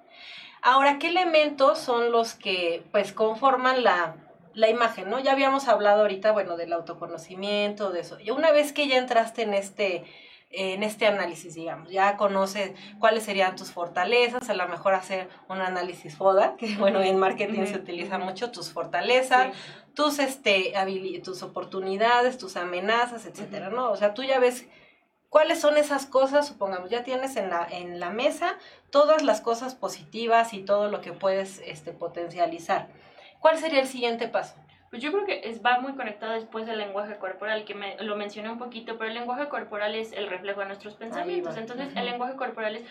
Ahora, ¿qué elementos son los que pues conforman la, la imagen, ¿no? Ya habíamos hablado ahorita, bueno, del autoconocimiento, de eso. Y una vez que ya entraste en este en este análisis, digamos. Ya conoces cuáles serían tus fortalezas, a lo mejor hacer un análisis FODA, que bueno, en marketing se utiliza mucho, tus fortalezas, tus, este, tus oportunidades, tus amenazas, etcétera, ¿no? O sea, tú ya ves cuáles son esas cosas, supongamos, ya tienes en la, en la mesa todas las cosas positivas y todo lo que puedes este, potencializar. ¿Cuál sería el siguiente paso? Pues yo creo que es, va muy conectado después del lenguaje corporal, que me, lo mencioné un poquito, pero el lenguaje corporal es el reflejo de nuestros pensamientos. Entonces, el lenguaje corporal es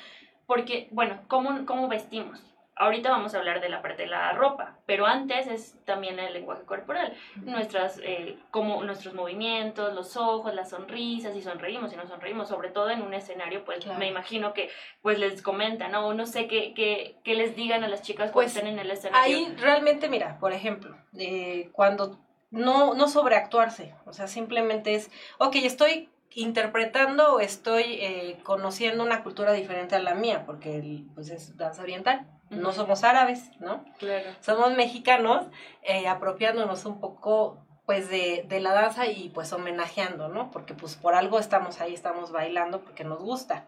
porque, bueno, ¿cómo, cómo vestimos? Ahorita vamos a hablar de la parte de la ropa, pero antes es también el lenguaje corporal, nuestras, eh, como nuestros movimientos, los ojos, las sonrisas, si sonreímos, si no sonreímos, sobre todo en un escenario, pues me imagino que pues les comentan, ¿no? No sé qué, qué, qué les digan a las chicas cuando pues, estén en el escenario. Ahí realmente, mira, por ejemplo, eh, cuando no, no sobreactuarse, o sea, simplemente es, ok, estoy interpretando o estoy eh, conociendo una cultura diferente a la mía, porque pues es danza oriental no somos árabes, ¿no? Claro. Somos mexicanos, eh, apropiándonos un poco pues de, de, la danza y pues homenajeando, ¿no? Porque pues por algo estamos ahí, estamos bailando porque nos gusta.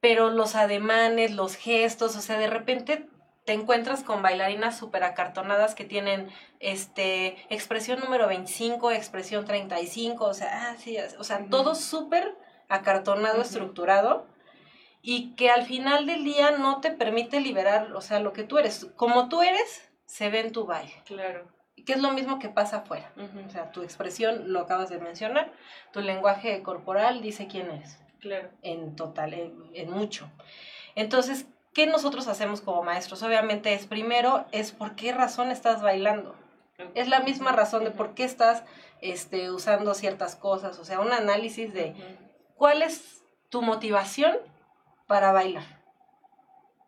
Pero los ademanes, los gestos, o sea, de repente te encuentras con bailarinas súper acartonadas que tienen este expresión número 25, expresión 35, o sea, ah, sí, o sea, todo súper acartonado, estructurado y que al final del día no te permite liberar, o sea, lo que tú eres. Como tú eres, se ve en tu baile. Claro. Que es lo mismo que pasa afuera. O sea, tu expresión, lo acabas de mencionar, tu lenguaje corporal dice quién eres. Claro. En total, en, mucho. Entonces, ¿qué nosotros hacemos como maestros? Obviamente es primero, es por qué razón estás bailando. Es la misma razón de por qué estás este, usando ciertas cosas. O sea, un análisis de cuál es tu motivación para bailar.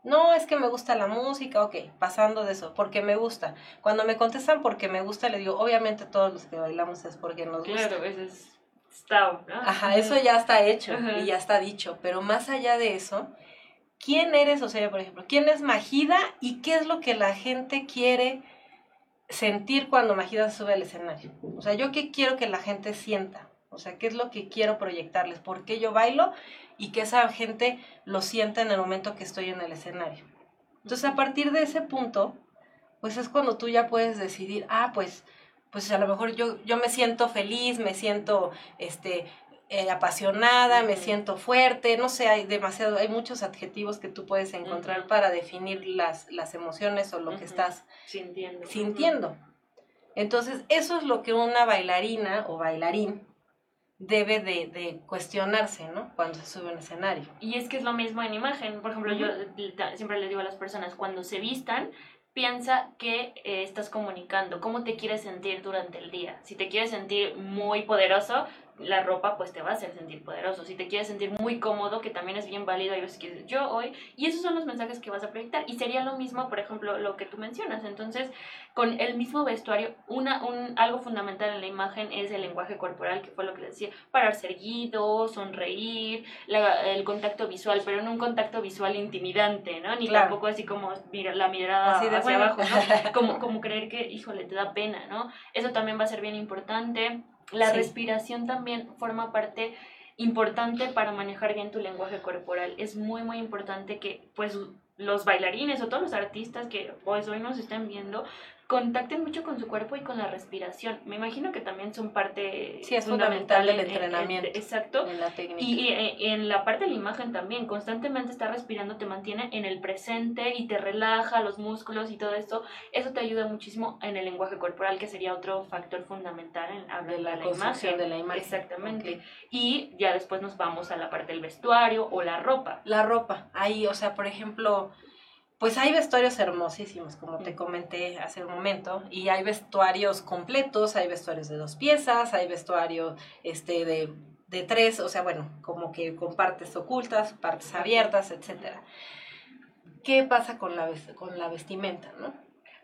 No, es que me gusta la música, ok, pasando de eso, porque me gusta. Cuando me contestan porque me gusta, le digo, obviamente todos los que bailamos es porque nos gusta. Claro, eso es está, ¿no? Ajá, eso ya está hecho y ya está dicho, pero más allá de eso, ¿quién eres? O sea, por ejemplo, ¿quién es Magida y qué es lo que la gente quiere sentir cuando Magida sube al escenario? O sea, yo qué quiero que la gente sienta. O sea, ¿qué es lo que quiero proyectarles? ¿Por qué yo bailo? Y que esa gente lo sienta en el momento que estoy en el escenario. Entonces, a partir de ese punto, pues es cuando tú ya puedes decidir, ah, pues, pues a lo mejor yo, yo me siento feliz, me siento este, eh, apasionada, me siento fuerte, no sé, hay demasiado, hay muchos adjetivos que tú puedes encontrar para definir las, las emociones o lo que estás sintiendo. sintiendo. Entonces, eso es lo que una bailarina o bailarín debe de, de, cuestionarse, ¿no? Cuando se sube a un escenario. Y es que es lo mismo en imagen. Por ejemplo, yo siempre le digo a las personas, cuando se vistan, piensa que eh, estás comunicando, cómo te quieres sentir durante el día. Si te quieres sentir muy poderoso, la ropa pues te va a hacer sentir poderoso. Si te quieres sentir muy cómodo, que también es bien válido, hay veces que yo hoy, y esos son los mensajes que vas a proyectar. Y sería lo mismo, por ejemplo, lo que tú mencionas. Entonces, con el mismo vestuario, una, un, algo fundamental en la imagen es el lenguaje corporal, que fue lo que decía, pararse erguido, sonreír, el contacto visual, pero no un contacto visual intimidante, ¿no? Ni tampoco así como mira, la mirada hacia abajo, ¿no? Como, como creer que, híjole, te da pena, ¿no? Eso también va a ser bien importante la respiración también forma parte importante para manejar bien tu lenguaje corporal. Es muy, muy importante que pues los bailarines o todos los artistas que pues, hoy nos estén viendo contacten mucho con su cuerpo y con la respiración. Me imagino que también son parte sí, es fundamental, del entrenamiento. exacto. En la técnica. Y, eh, en la parte de la imagen también, constantemente estar respirando te mantiene en el presente y te relaja los músculos y todo esto. Eso te ayuda muchísimo en el lenguaje corporal, que sería otro factor fundamental en hablar de la, imagen. de la imagen. Exactamente. Y ya después nos vamos a la parte del vestuario o la ropa. La ropa. Ahí, o sea, por ejemplo pues hay vestuarios hermosísimos, como te comenté hace un momento, y hay vestuarios completos, hay vestuarios de dos piezas, hay vestuario este, de, de tres, o sea, bueno, como que con partes ocultas, partes abiertas, etc. ¿Qué pasa con la, con la vestimenta, no?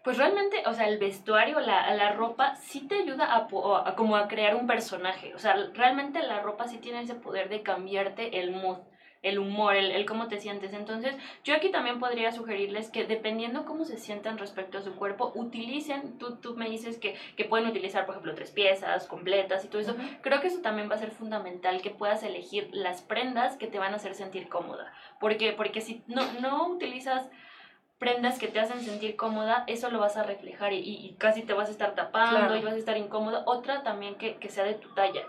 Pues realmente, o sea, el vestuario, la, la ropa, sí te ayuda a, a, como a crear un personaje. O sea, realmente la ropa sí tiene ese poder de cambiarte el mood el humor, el, el, cómo te sientes. Entonces, yo aquí también podría sugerirles que dependiendo cómo se sientan respecto a su cuerpo, utilicen, tú, tú me dices que, que pueden utilizar, por ejemplo, tres piezas completas y todo eso. Creo que eso también va a ser fundamental, que puedas elegir las prendas que te van a hacer sentir cómoda. Porque, porque si no, no utilizas prendas que te hacen sentir cómoda, eso lo vas a reflejar y, casi te vas a estar tapando y vas a estar incómoda. Otra también que, que sea de tu talla.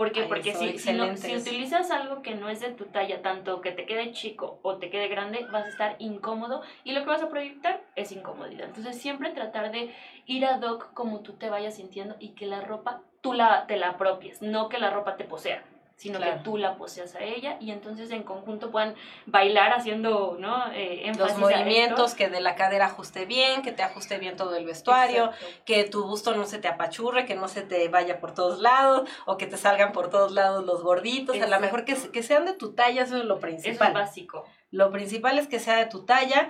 ¿Por qué? Porque si, si, si, utilizas algo que no es de tu talla, tanto que te quede chico o te quede grande, vas a estar incómodo y lo que vas a proyectar es incomodidad. Entonces siempre tratar de ir ad hoc como tú te vayas sintiendo y que la ropa tú la, te la apropies, no que la ropa te posea sino que tú la poseas a ella y entonces en conjunto puedan bailar haciendo, ¿no? Eh, Los movimientos, que de la cadera ajuste bien, que te ajuste bien todo el vestuario, que tu busto no se te apachurre, que no se te vaya por todos lados o que te salgan por todos lados los gorditos, a lo mejor que, que sean de tu talla, eso es lo principal. Eso es básico. Lo principal es que sea de tu talla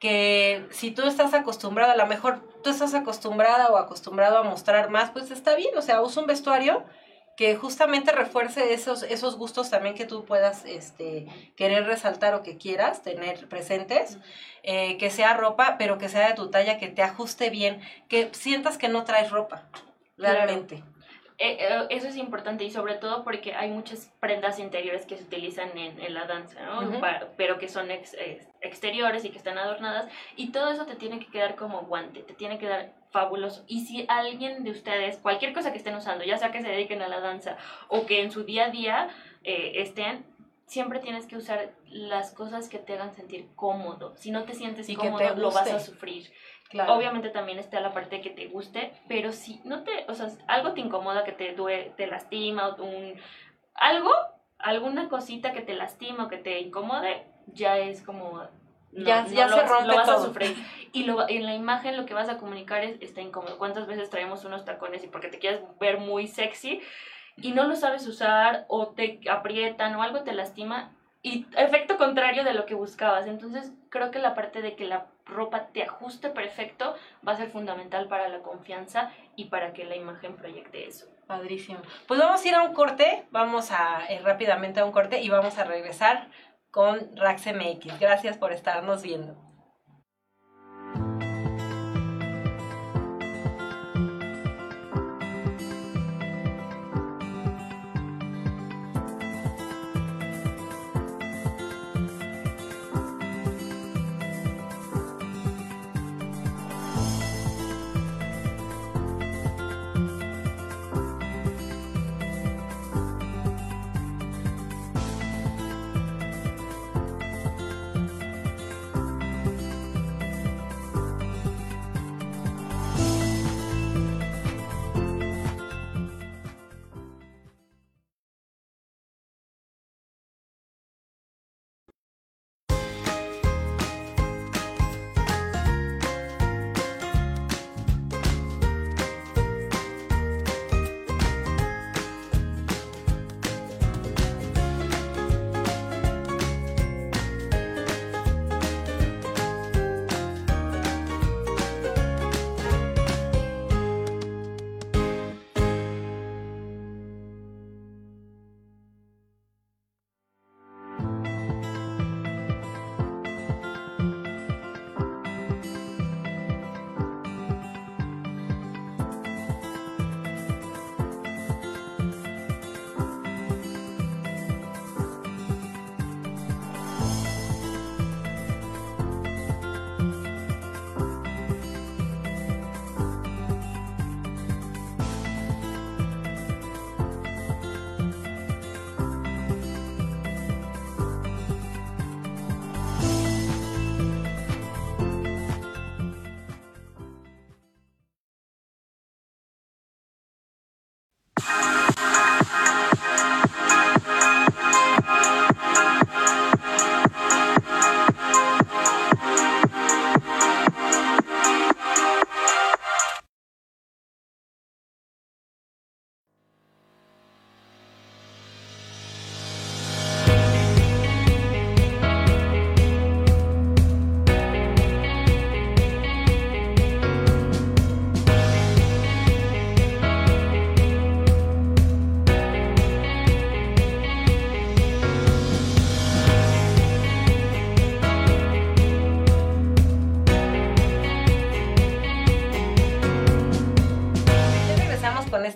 que si tú estás acostumbrada, a lo mejor tú estás acostumbrada o acostumbrado a mostrar más, pues está bien, o sea, usa un vestuario que justamente refuerce esos, esos gustos también que tú puedas este, querer resaltar o que quieras tener presentes, eh, que sea ropa, pero que sea de tu talla, que te ajuste bien, que sientas que no traes ropa, realmente. Eso es importante y sobre todo porque hay muchas prendas interiores que se utilizan en, en la danza, ¿no? pero que son exteriores y que están adornadas y todo eso te tiene que quedar como guante, te tiene que dar fabuloso. Y si alguien de ustedes, cualquier cosa que estén usando, ya sea que se dediquen a la danza o que en su día a día eh, estén, siempre tienes que usar las cosas que te hagan sentir cómodo. Si no te sientes cómodo, lo vas a sufrir. Obviamente también está la parte de que te guste, pero si no te, o sea, algo te incomoda, que te duele, te lastima, un, algo, alguna cosita que te lastima o que te incomode, ya es como ya, ya se rompe lo vas a sufrir. Y lo, en la imagen lo que vas a comunicar es, está incómodo. ¿Cuántas veces traemos unos tacones y porque te quieres ver muy sexy y no lo sabes usar o te aprietan o algo te lastima? Y efecto contrario de lo que buscabas. Entonces creo que la parte de que la ropa te ajuste perfecto va a ser fundamental para la confianza y para que la imagen proyecte eso. Padrísimo. Pues vamos a ir a un corte, vamos a ir rápidamente a un corte y vamos a regresar con RaxMX. Gracias por estarnos viendo.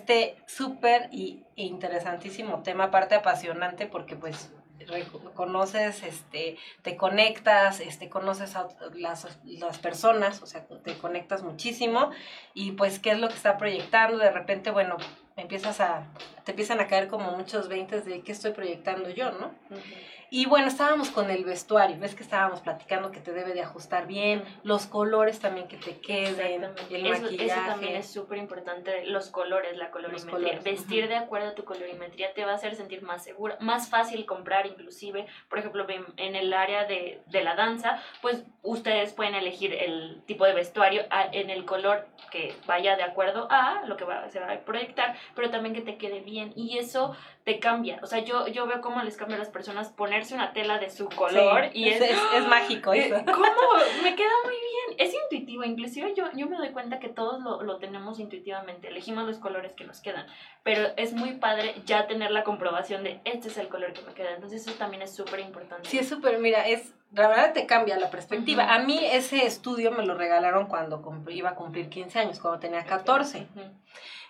Este súper y e interesantísimo tema, aparte apasionante, porque pues conoces, este, te conectas, este, conoces a las, las, personas, o sea, te conectas muchísimo y pues qué es lo que está proyectando, de repente, bueno, empiezas a, te empiezan a caer como muchos veintes de qué estoy proyectando yo, ¿no? Y bueno, estábamos con el vestuario, ves que estábamos platicando que te debe de ajustar bien, los colores también que te queden, el eso, maquillaje. Eso también es súper importante, los colores, la colorimetría. Vestir de acuerdo a tu colorimetría te va a hacer sentir más segura, más fácil comprar inclusive. Por ejemplo, en el área de, de la danza, pues ustedes pueden elegir el tipo de vestuario en el color que vaya de acuerdo a lo que va, se va a proyectar, pero también que te quede bien. Y eso te cambia. O sea, yo, yo veo cómo les cambia a las personas ponerse una tela de su color y es, es, mágico eh, eso. ¿Cómo? Me queda muy bien. Es intuitivo. Inclusive yo, yo me doy cuenta que todos lo, lo tenemos intuitivamente. Elegimos los colores que nos quedan. Pero es muy padre ya tener la comprobación de este es el color que me queda. Entonces eso también es súper importante. Sí, es súper, mira, es, la verdad te cambia la perspectiva. A mí ese estudio me lo regalaron cuando iba a cumplir 15 años, cuando tenía 14.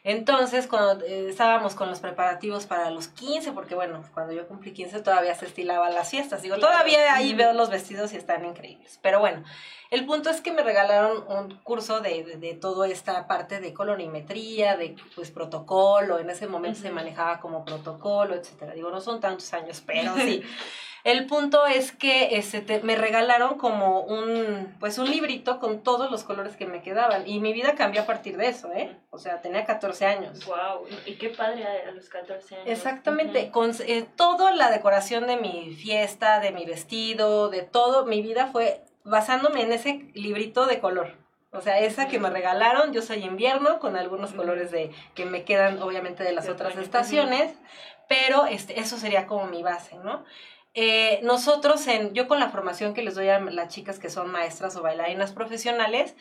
Entonces, cuando eh, estábamos con los preparativos para los 15, porque bueno, cuando yo cumplí 15 todavía se estilaban las fiestas. Digo, todavía ahí veo los vestidos y están increíbles. Pero bueno, el punto es que me regalaron un curso de, de, de toda esta parte de colorimetría, de pues protocolo. En ese momento se manejaba como protocolo, etcétera. Digo, no son tantos años, pero sí. El punto es que este, me regalaron como un, pues un librito con todos los colores que me quedaban y mi vida cambió a partir de eso, ¿eh? O sea, tenía 14 años. Wow, y qué padre a los 14 años. Exactamente, con eh, toda la decoración de mi fiesta, de mi vestido, de todo, mi vida fue basándome en ese librito de color. O sea, esa que me regalaron, yo soy invierno, con algunos colores de que me quedan obviamente de las otras estaciones, pero este, eso sería como mi base, ¿no? Eh, nosotros, en, yo con la formación que les doy a las chicas que son maestras o bailarinas profesionales,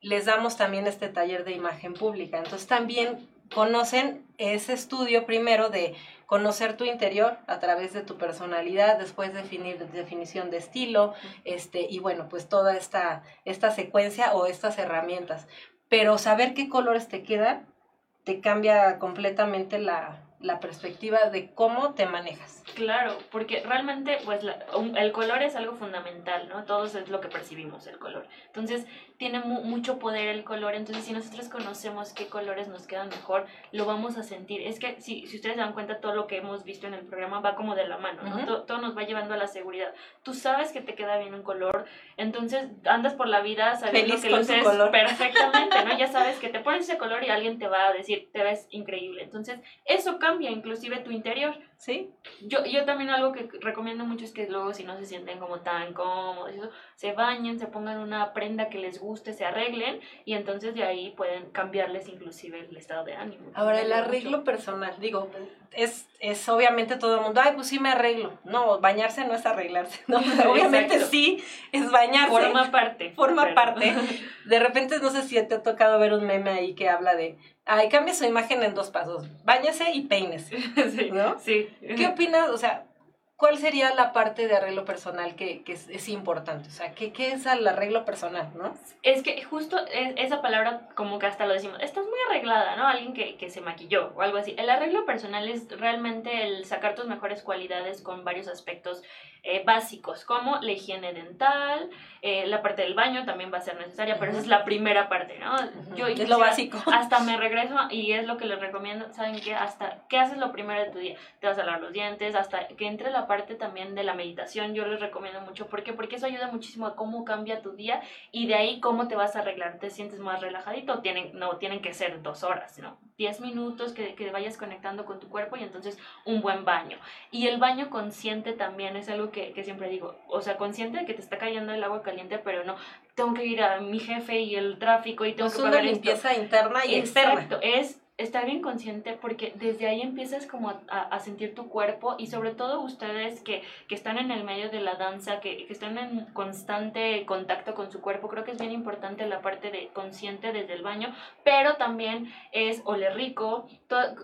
les damos también este taller de imagen pública. Entonces también conocen ese estudio primero de conocer tu interior a través de tu personalidad, después definir definición de estilo, este, y bueno, pues toda esta, esta secuencia o estas herramientas. Pero saber qué colores te quedan te cambia completamente la, la perspectiva de cómo te manejas. Claro, porque realmente pues el color es algo fundamental, ¿no? Todos es lo que percibimos, el color. Entonces, tiene mucho poder el color, entonces si nosotros conocemos qué colores nos quedan mejor, lo vamos a sentir. Es que si, si ustedes se dan cuenta, todo lo que hemos visto en el programa va como de la mano, ¿no? todo, nos va llevando a la seguridad. Tú sabes que te queda bien un color, entonces andas por la vida sabiendo que lo uses perfectamente, ¿no? Ya sabes que te pones ese color y alguien te va a decir, te ves increíble. Entonces, eso cambia inclusive tu interior. Sí. Yo, yo también algo que recomiendo mucho es que luego si no se sienten como tan cómodos, se bañen, se pongan una prenda que les guste, se arreglen y entonces de ahí pueden cambiarles inclusive el estado de ánimo. Ahora, el arreglo personal, digo, es, es obviamente todo el mundo, ay, pues sí me arreglo. No, bañarse no es arreglarse, no, obviamente sí es bañarse. Forma parte. Forma parte. De repente, no sé si te ha tocado ver un meme ahí que habla de, ay, cambia su imagen en dos pasos, bañese y peines, ¿no? Sí. ¿Qué opinas? O sea, ¿cuál sería la parte de arreglo personal que, que es, importante? O sea, ¿qué, ¿qué, es el arreglo personal, no? Es que justo esa palabra, como que hasta lo decimos, estás muy arreglada, ¿no? Alguien que, que se maquilló o algo así. El arreglo personal es realmente el sacar tus mejores cualidades con varios aspectos eh, básicos, como la higiene dental, eh, la parte del baño también va a ser necesaria, pero esa es la primera parte, ¿no? Yo es lo básico. Hasta me regreso y es lo que les recomiendo, ¿saben qué? Hasta, ¿qué haces lo primero de tu día? Te vas a lavar los dientes, hasta que entre la parte también de la meditación, yo les recomiendo mucho, ¿por qué? Porque eso ayuda muchísimo a cómo cambia tu día y de ahí cómo te vas a arreglar, te sientes más relajadito, tienen, no tienen que ser dos horas, ¿no? Diez minutos que, que vayas conectando con tu cuerpo y entonces un buen baño. Y el baño consciente también es algo que, que siempre digo, o sea, consciente de que te está cayendo el agua caliente, pero no, tengo que ir a mi jefe y el tráfico y tengo que pagar una limpieza interna y Exacto, externa. es estar bien consciente porque desde ahí empiezas como a, a, sentir tu cuerpo y sobre todo ustedes que, que están en el medio de la danza, que, que, están en constante contacto con su cuerpo, creo que es bien importante la parte de consciente desde el baño, pero también es oler rico,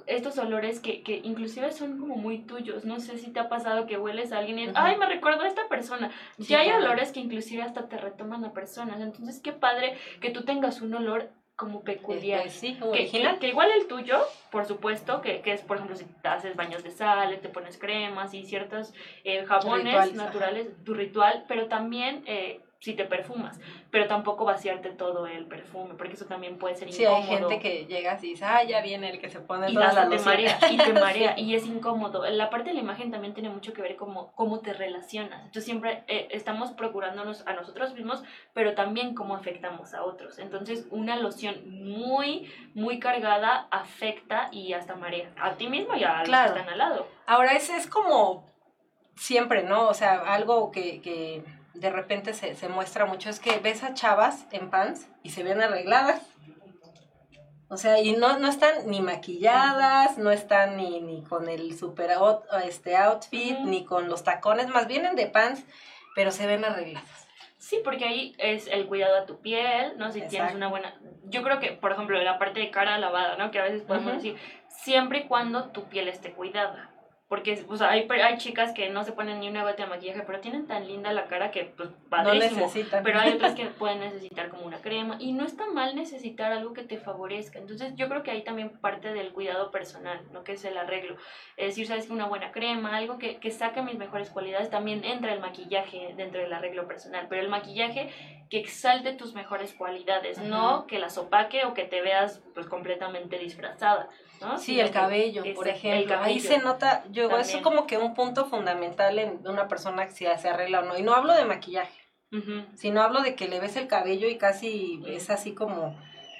estos olores que, que inclusive son como muy tuyos, no sé si te ha pasado que hueles a alguien y, ay, me recuerdo a esta persona, ya hay olores que inclusive hasta te retoman a personas, entonces qué padre que tú tengas un olor como peculiar. Sí, Que, que- que igual el tuyo, por supuesto, que, que es, por ejemplo, si te haces baños de sal, te pones cremas y ciertos eh, jabones Rituales, ajá. naturales, tu ritual, pero también eh, si te perfumas, pero tampoco vaciarte todo el perfume, porque eso también puede ser Sí, hay incómodo. gente que llega así y dice, ah, ya viene el que se pone y toda la te loción". marea, y te marea, Sí. y es incómodo. La parte de la imagen también tiene mucho que ver como cómo te relacionas. Entonces siempre eh, estamos procurándonos a nosotros mismos, pero también cómo afectamos a otros. Entonces una loción muy, muy cargada afecta y hasta marea a ti mismo y a los que están al lado. Ahora, ese es como siempre, ¿no? O sea, algo que, que de repente se, se muestra mucho es que ves a chavas en pants y se ven arregladas. O sea, y no, no están ni maquilladas, no están ni, ni con el super out- este outfit, ni con los tacones, más vienen de pants, pero se ven arregladas. Sí, porque ahí es el cuidado a tu piel, ¿no? Si tienes una buena... Yo creo que, por ejemplo, la parte de cara lavada, ¿no? Que a veces podemos decir, siempre y cuando tu piel esté cuidada. Porque, o sea, hay, hay chicas que no se ponen ni una gota de maquillaje, pero tienen tan linda la cara que, pues, No padrísimo. necesitan. Pero hay otras que pueden necesitar como una crema y no está mal necesitar algo que te favorezca. Entonces yo creo que ahí también parte del cuidado personal, ¿no? Que es el arreglo. Es decir, sabes que una buena crema, algo que, que saque mis mejores cualidades, también entra el maquillaje dentro del arreglo personal. Pero el maquillaje que exalte tus mejores cualidades, no que las opaque o que te veas pues completamente disfrazada, ¿no? Sí, el cabello, por ejemplo. Ahí se nota, yo eso es También. como que un punto fundamental en una persona si se arregla o no. Y no hablo de maquillaje. Sino hablo de que le ves el cabello y casi es así como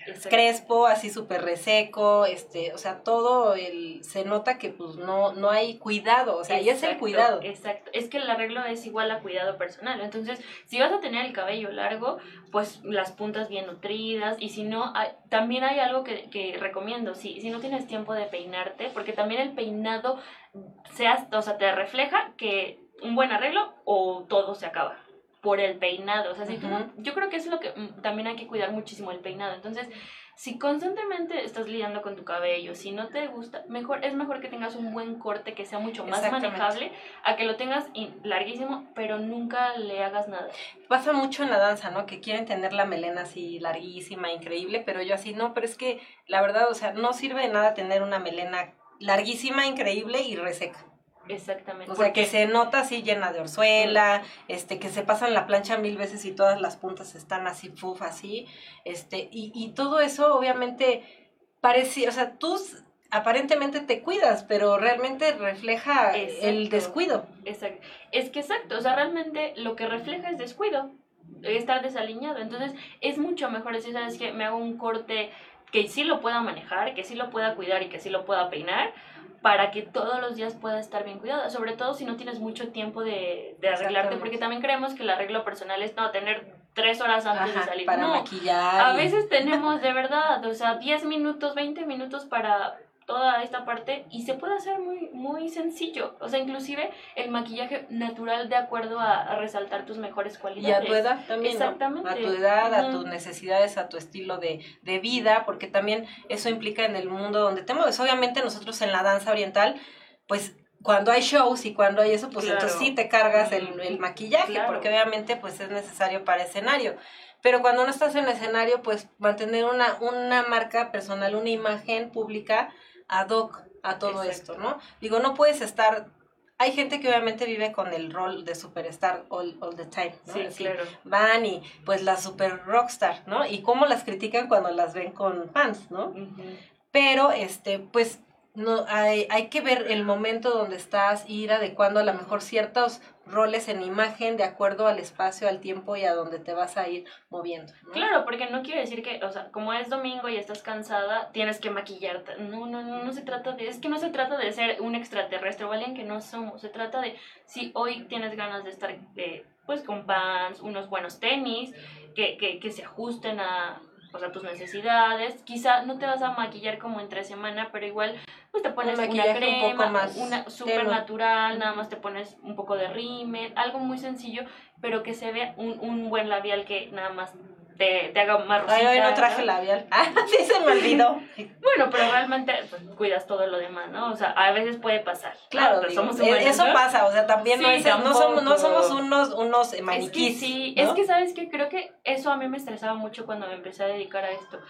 exacto. crespo, así súper reseco, este, o sea, todo el, se nota que pues no, no hay cuidado, o sea, ahí es el Exacto, cuidado. Exacto. Es que el arreglo es igual a cuidado personal. Entonces, si vas a tener el cabello largo, pues las puntas bien nutridas. Y si no, hay- también hay algo que, que recomiendo. Si, si no tienes tiempo de peinarte, porque también el peinado sea, o sea, te refleja que un buen arreglo o todo se acaba por el peinado. O sea, si tú- yo creo que eso es lo que mm, también hay que cuidar muchísimo el peinado. Entonces, si constantemente estás lidiando con tu cabello, si no te gusta, mejor es mejor que tengas un buen corte que sea mucho más manejable a que lo tengas larguísimo, pero nunca le hagas nada. Pasa mucho en la danza, ¿no? Que quieren tener la melena así larguísima, increíble, pero yo así no, pero es que la verdad, o sea, no sirve de nada tener una melena larguísima, increíble y reseca. Exactamente. O sea, que se nota así llena de orzuela, este, que se pasan la plancha mil veces y todas las puntas están así, fuf, así, este, y, y todo eso obviamente parece, o sea, tú aparentemente te cuidas, pero realmente refleja el descuido. Exacto. Es que exacto, o sea, realmente lo que refleja es descuido, estar desaliñado. Entonces, es mucho mejor decir, ¿sabes qué? Me hago un corte que sí lo pueda manejar, que sí lo pueda cuidar y que sí lo pueda peinar, para que todos los días pueda estar bien cuidada. Sobre todo si no tienes mucho tiempo de, de arreglarte, porque también creemos que el arreglo personal es no tener tres horas antes de salir. para no, maquillar. a veces tenemos de verdad, o sea, 10 minutos, 20 minutos para toda esta parte y se puede hacer muy, muy sencillo. O sea, inclusive el maquillaje natural de acuerdo a, a resaltar tus mejores Y cualidades. a tu edad también, ¿no? Exactamente. A tu edad, a tus necesidades, a tu estilo de, de vida, porque también eso implica en el mundo donde te mueves. Obviamente nosotros en la danza oriental, pues cuando hay shows y cuando hay eso, pues Claro. entonces sí te cargas el, el maquillaje, Claro. porque obviamente pues es necesario para escenario. Pero cuando no estás en escenario, pues mantener una, una marca personal, una imagen pública ad hoc a todo Exacto. esto, ¿no? Digo, no puedes estar... Hay gente que obviamente vive con el rol de superstar all, all the time, ¿no? Sí, claro. van y pues la super rockstar, ¿no? Y cómo las critican cuando las ven con fans, ¿no? Pero este, pues no hay, hay que ver el momento donde estás, ir adecuando a lo mejor ciertos roles en imagen de acuerdo al espacio, al tiempo y a donde te vas a ir moviendo. Claro, porque no quiere decir que, o sea, como es domingo y estás cansada, tienes que maquillarte. No, no, no, no se trata de, es que no se trata de ser un extraterrestre o alguien que no somos. Se trata de si hoy tienes ganas de estar, eh, pues, con pants, unos buenos tenis, que, que, que se ajusten a, o sea, tus necesidades. Quizá no te vas a maquillar como entre semana, pero igual, pues te pones una un crema, poco más una súper tenue. natural, nada más te pones un poco de rímel, algo muy sencillo, pero que se vea un, un buen labial que nada más te, te haga más Ay, rosita. hoy no traje ¿no? labial. Ah, sí, se me olvidó. Bueno, pero realmente pues, cuidas todo lo demás, ¿no? O sea, a veces puede pasar. Claro, ¿no? Pues digo, somos e- humanos, eso ¿no? pasa, o sea, también no, Sí, es, no, somos, no somos unos, unos eh, Es que maniquís. sí, ¿no? es que sabes que creo que eso a mí me estresaba mucho cuando me empecé a dedicar a esto.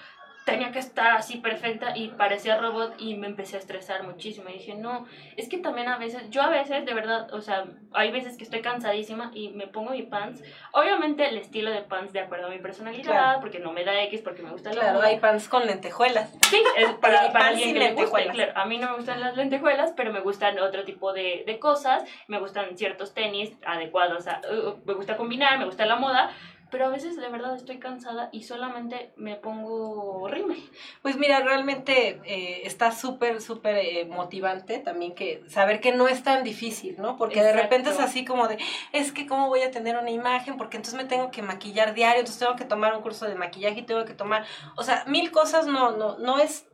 Tenía que estar así perfecta y parecía robot y me empecé a estresar muchísimo. Y dije, no, es que también a veces, yo a veces, de verdad, o sea, hay veces que estoy cansadísima y me pongo mi pants. Obviamente el estilo de pants de acuerdo a mi personalidad, porque no me da X, porque me gusta Claro, hay pants con lentejuelas. Sí, es para, para alguien que le guste, claro. A mí no me gustan las lentejuelas, pero me gustan otro tipo de, de cosas. Me gustan ciertos tenis adecuados, a, uh, me gusta combinar, me gusta la moda pero a veces de verdad estoy cansada y solamente me pongo rímel. Pues mira, realmente eh, está súper, súper eh, motivante también que saber que no es tan difícil, ¿no? Porque de repente es así como de, es que cómo voy a tener una imagen, porque entonces me tengo que maquillar diario, entonces tengo que tomar un curso de maquillaje y tengo que tomar, o sea, mil cosas no, no, no es,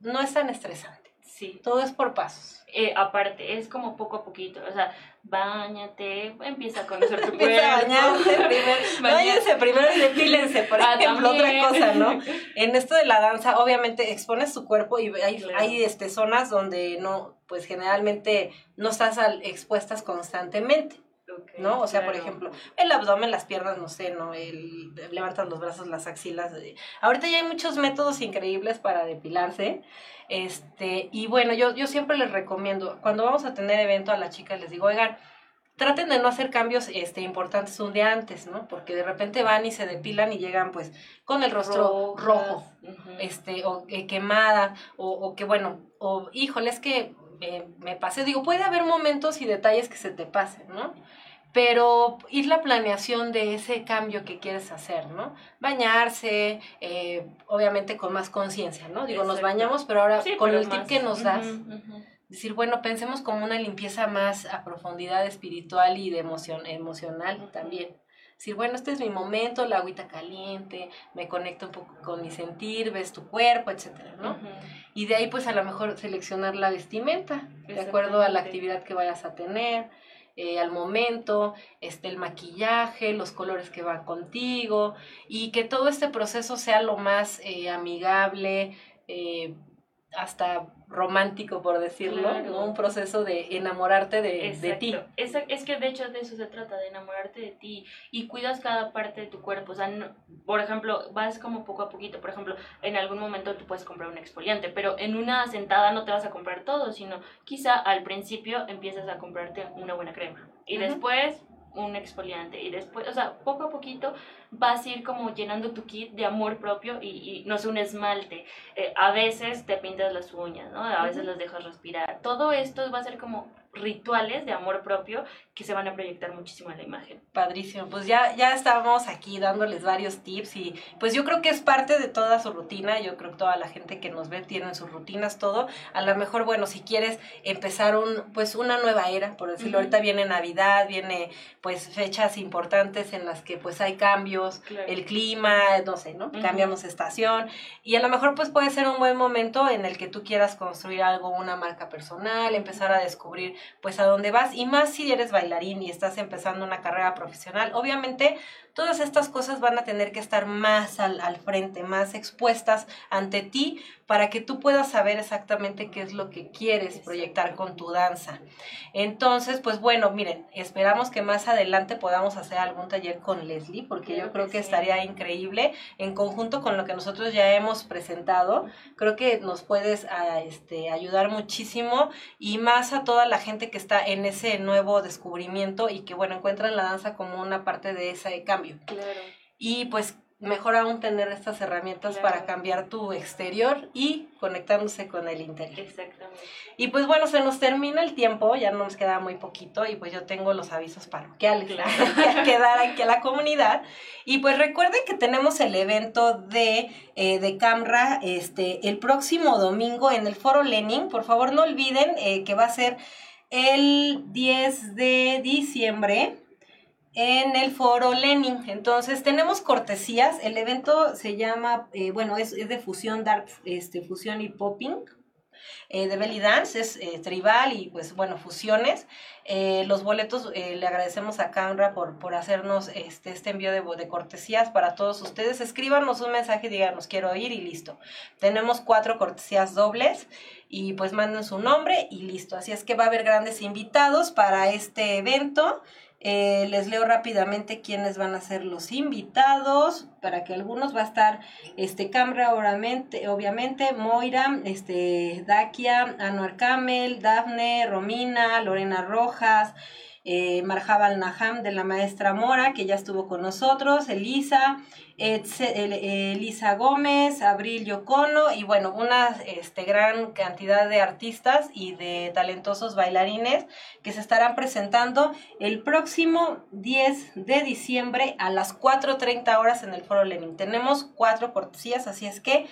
no es tan estresante. Sí. Todo es por pasos. Eh, aparte, es como poco a poquito, o sea, bañate, empieza a conocer tu cuerpo. bañate primero, bañense primero y depílense, por ah, ejemplo, otra cosa, ¿no? En esto de la danza, obviamente expones tu cuerpo y hay, hay este, zonas donde no, pues generalmente no estás expuestas constantemente. ¿No? O sea, por ejemplo, el abdomen, las piernas, no sé, ¿no? El, levantas los brazos, las axilas. Ahorita ya hay muchos métodos increíbles para depilarse. Este, y bueno, yo, yo siempre les recomiendo, cuando vamos a tener evento a las chicas, les digo, oigan, traten de no hacer cambios este, importantes un día antes, ¿no? Porque de repente van y se depilan y llegan pues con el rostro rojo, este, o eh, quemada, o, o, que bueno, o híjole, es que eh, me pasé, digo, puede haber momentos y detalles que se te pasen, ¿no? Pero ir la planeación de ese cambio que quieres hacer, ¿no? Bañarse, eh, obviamente con más conciencia, ¿no? Digo, nos bañamos, pero ahora con el tip que nos das, decir, bueno, pensemos como una limpieza más a profundidad espiritual y de emoción, emocional también. Decir, bueno, este es mi momento, la agüita caliente, me conecto un poco con mi sentir, ves tu cuerpo, etcétera, ¿no? Y de ahí, pues a lo mejor seleccionar la vestimenta, de acuerdo a la actividad que vayas a tener eh, al momento, este, el maquillaje, los colores que van contigo y que todo este proceso sea lo más eh, amigable, eh, hasta romántico, por decirlo, Un proceso de enamorarte de, de ti. Es, es, que de hecho de eso se trata, de enamorarte de ti y cuidas cada parte de tu cuerpo. O sea, por ejemplo, vas como poco a poquito. Por ejemplo, en algún momento tú puedes comprar un exfoliante, pero en una sentada no te vas a comprar todo, sino quizá al principio empiezas a comprarte una buena crema y después un exfoliante y después, o sea, poco a poquito vas a ir como llenando tu kit de amor propio y, no sé, un esmalte. Eh, a veces te pintas las uñas, ¿no? A veces las dejas respirar. Todo esto va a ser como rituales de amor propio que se van a proyectar muchísimo en la imagen. Padrísimo, pues ya, ya estábamos aquí dándoles varios tips y pues yo creo que es parte de toda su rutina, yo creo que toda la gente que nos ve tiene sus rutinas, todo. A lo mejor, bueno, si quieres empezar un, pues una nueva era, por decirlo, ahorita viene Navidad, viene pues fechas importantes en las que pues hay cambios, el clima, no sé, ¿no? Cambiamos estación y a lo mejor pues puede ser un buen momento en el que tú quieras construir algo, una marca personal, empezar a descubrir pues a dónde vas y más si eres bailarín y estás empezando una carrera profesional. Obviamente todas estas cosas van a tener que estar más al, al frente, más expuestas ante ti para que tú puedas saber exactamente qué es lo que quieres proyectar con tu danza. Entonces, pues bueno, miren, esperamos que más adelante podamos hacer algún taller con Leslie, porque yo creo que, estaría increíble en conjunto con lo que nosotros ya hemos presentado. Creo que nos puedes ah, este, ayudar muchísimo y más a toda la gente que está en ese nuevo descubrimiento y que, bueno, encuentran la danza como una parte de ese cambio. Claro. Y pues mejor aún tener estas herramientas para cambiar tu exterior y conectándose con el interior. Exactamente. Y pues bueno, se nos termina el tiempo, ya no nos queda muy poquito y pues yo tengo los avisos parroquiales que que dar aquí a la comunidad. Y pues recuerden que tenemos el evento de, eh, de Camra este, el próximo domingo en el Foro Lenin. Por favor no olviden eh, que va a ser el 10 de diciembre en el foro Lenin. Entonces tenemos cortesías. El evento se llama, eh, bueno, es, de fusión, dark, este, fusión y popping. Eh, de belly dance, es eh, tribal y pues bueno, fusiones. los boletos le agradecemos a Canra por, por hacernos este, este envío de, de, cortesías para todos ustedes. Escríbanos un mensaje, díganos quiero ir y listo. Tenemos cuatro cortesías dobles y pues manden su nombre y listo. Así es que va a haber grandes invitados para este evento Eh, les leo rápidamente quiénes van a ser los invitados, para que algunos va a estar este Camra obviamente, obviamente Moira, este Dakia, Anuar Kamel, Dafne, Romina, Lorena Rojas, eh, Marjabal Naham de la maestra Mora, que ya estuvo con nosotros, Elisa, Elisa Gómez, Abril Yocono y bueno, una este, gran cantidad de artistas y de talentosos bailarines que se estarán presentando el próximo 10 de diciembre a las 4.30 horas en el Foro Lenin. Tenemos cuatro cortesías, así es que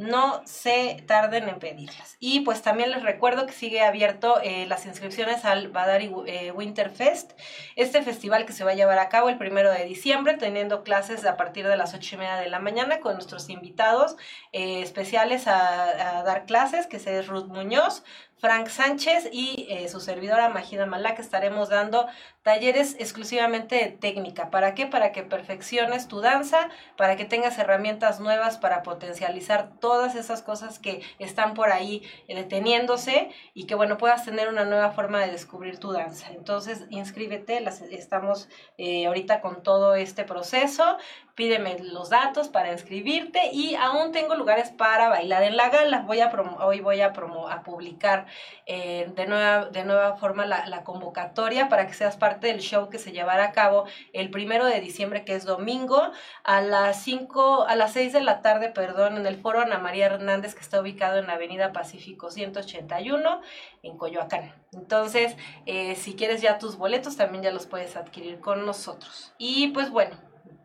no se tarden en pedirlas. Y pues también les recuerdo que sigue abierto eh, las inscripciones al Badari eh, Winterfest, este festival que se va a llevar a cabo el primero de diciembre, teniendo clases a partir de las ocho y media de la mañana con nuestros invitados eh, especiales a, a, dar clases, que es Ruth Muñoz, Frank Sánchez y eh, su servidora Magida Malak estaremos dando talleres exclusivamente de técnica. ¿Para qué? Para que perfecciones tu danza, para que tengas herramientas nuevas para potencializar todas esas cosas que están por ahí eh, deteniéndose y que, bueno, puedas tener una nueva forma de descubrir tu danza. Entonces, inscríbete, las, estamos eh, ahorita con todo este proceso pídeme los datos para inscribirte y aún tengo lugares para bailar en la gala. Voy a hoy voy a, a publicar eh, de, nueva, de nueva forma la, convocatoria para que seas parte del show que se llevará a cabo el primero de diciembre, que es domingo, a las 5, a las 6 de la tarde, perdón, en el foro Ana María Hernández, que está ubicado en la Avenida Pacífico 181, en Coyoacán. Entonces, eh, si quieres ya tus boletos, también ya los puedes adquirir con nosotros. Y pues bueno,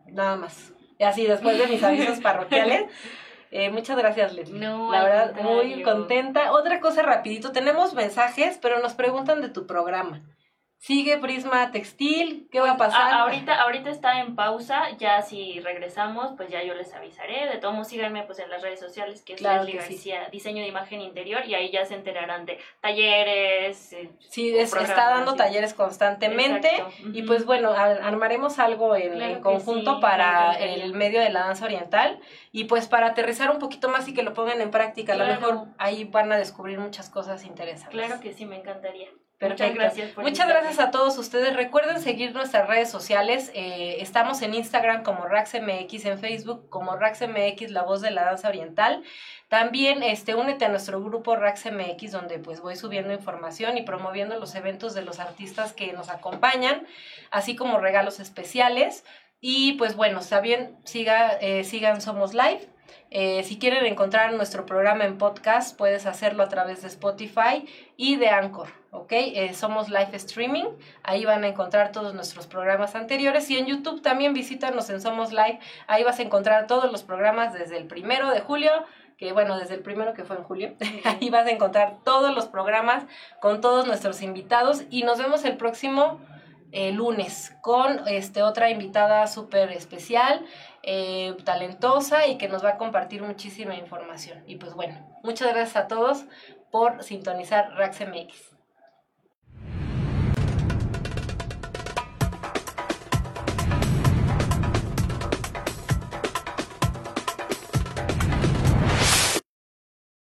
nada más. Y así, después de mis avisos parroquiales. Eh, muchas gracias, Leslie. No, la verdad, muy contenta. Otra cosa rapidito, tenemos mensajes, pero nos preguntan de tu programa. ¿Sigue Prisma Textil? ¿Qué va a pasar? ahorita, ahorita está en pausa, ya si regresamos, pues ya yo les avisaré. De todos modos, síganme pues en las redes sociales, que es Claro Leslie que sí. García, diseño de imagen interior, y ahí ya se enterarán de talleres. eh, Sí, es- está dando sí. talleres constantemente Exacto, y pues bueno, ar- armaremos algo en, Claro en que conjunto sí, para el medio de la danza oriental y pues para aterrizar un poquito más y que lo pongan en práctica. A lo mejor ahí van a descubrir muchas cosas interesantes. Claro que sí, me encantaría. Perfecto. Muchas gracias por Muchas invitarme. gracias a todos ustedes. Recuerden seguir nuestras redes sociales. Eh, estamos en Instagram como RaxMX, en Facebook como RaxMX, la voz de la danza oriental. También este, únete a nuestro grupo RaxMX, donde pues voy subiendo información y promoviendo los eventos de los artistas que nos acompañan, así como regalos especiales. Y pues bueno, está bien, siga, eh, sigan Somos Live. Eh, si quieren encontrar nuestro programa en podcast, puedes hacerlo a través de Spotify y de Anchor, ¿ok? Eh, somos Live Streaming, ahí van a encontrar todos nuestros programas anteriores. Y en YouTube también visítanos en Somos Live, ahí vas a encontrar todos los programas desde el primero de julio, que bueno, desde el primero que fue en julio, ahí vas a encontrar todos los programas con todos nuestros invitados. Y nos vemos el próximo eh, lunes con este, otra invitada súper especial, eh, talentosa y que nos va a compartir muchísima información. Y pues bueno, muchas gracias a todos por sintonizar RaxMX.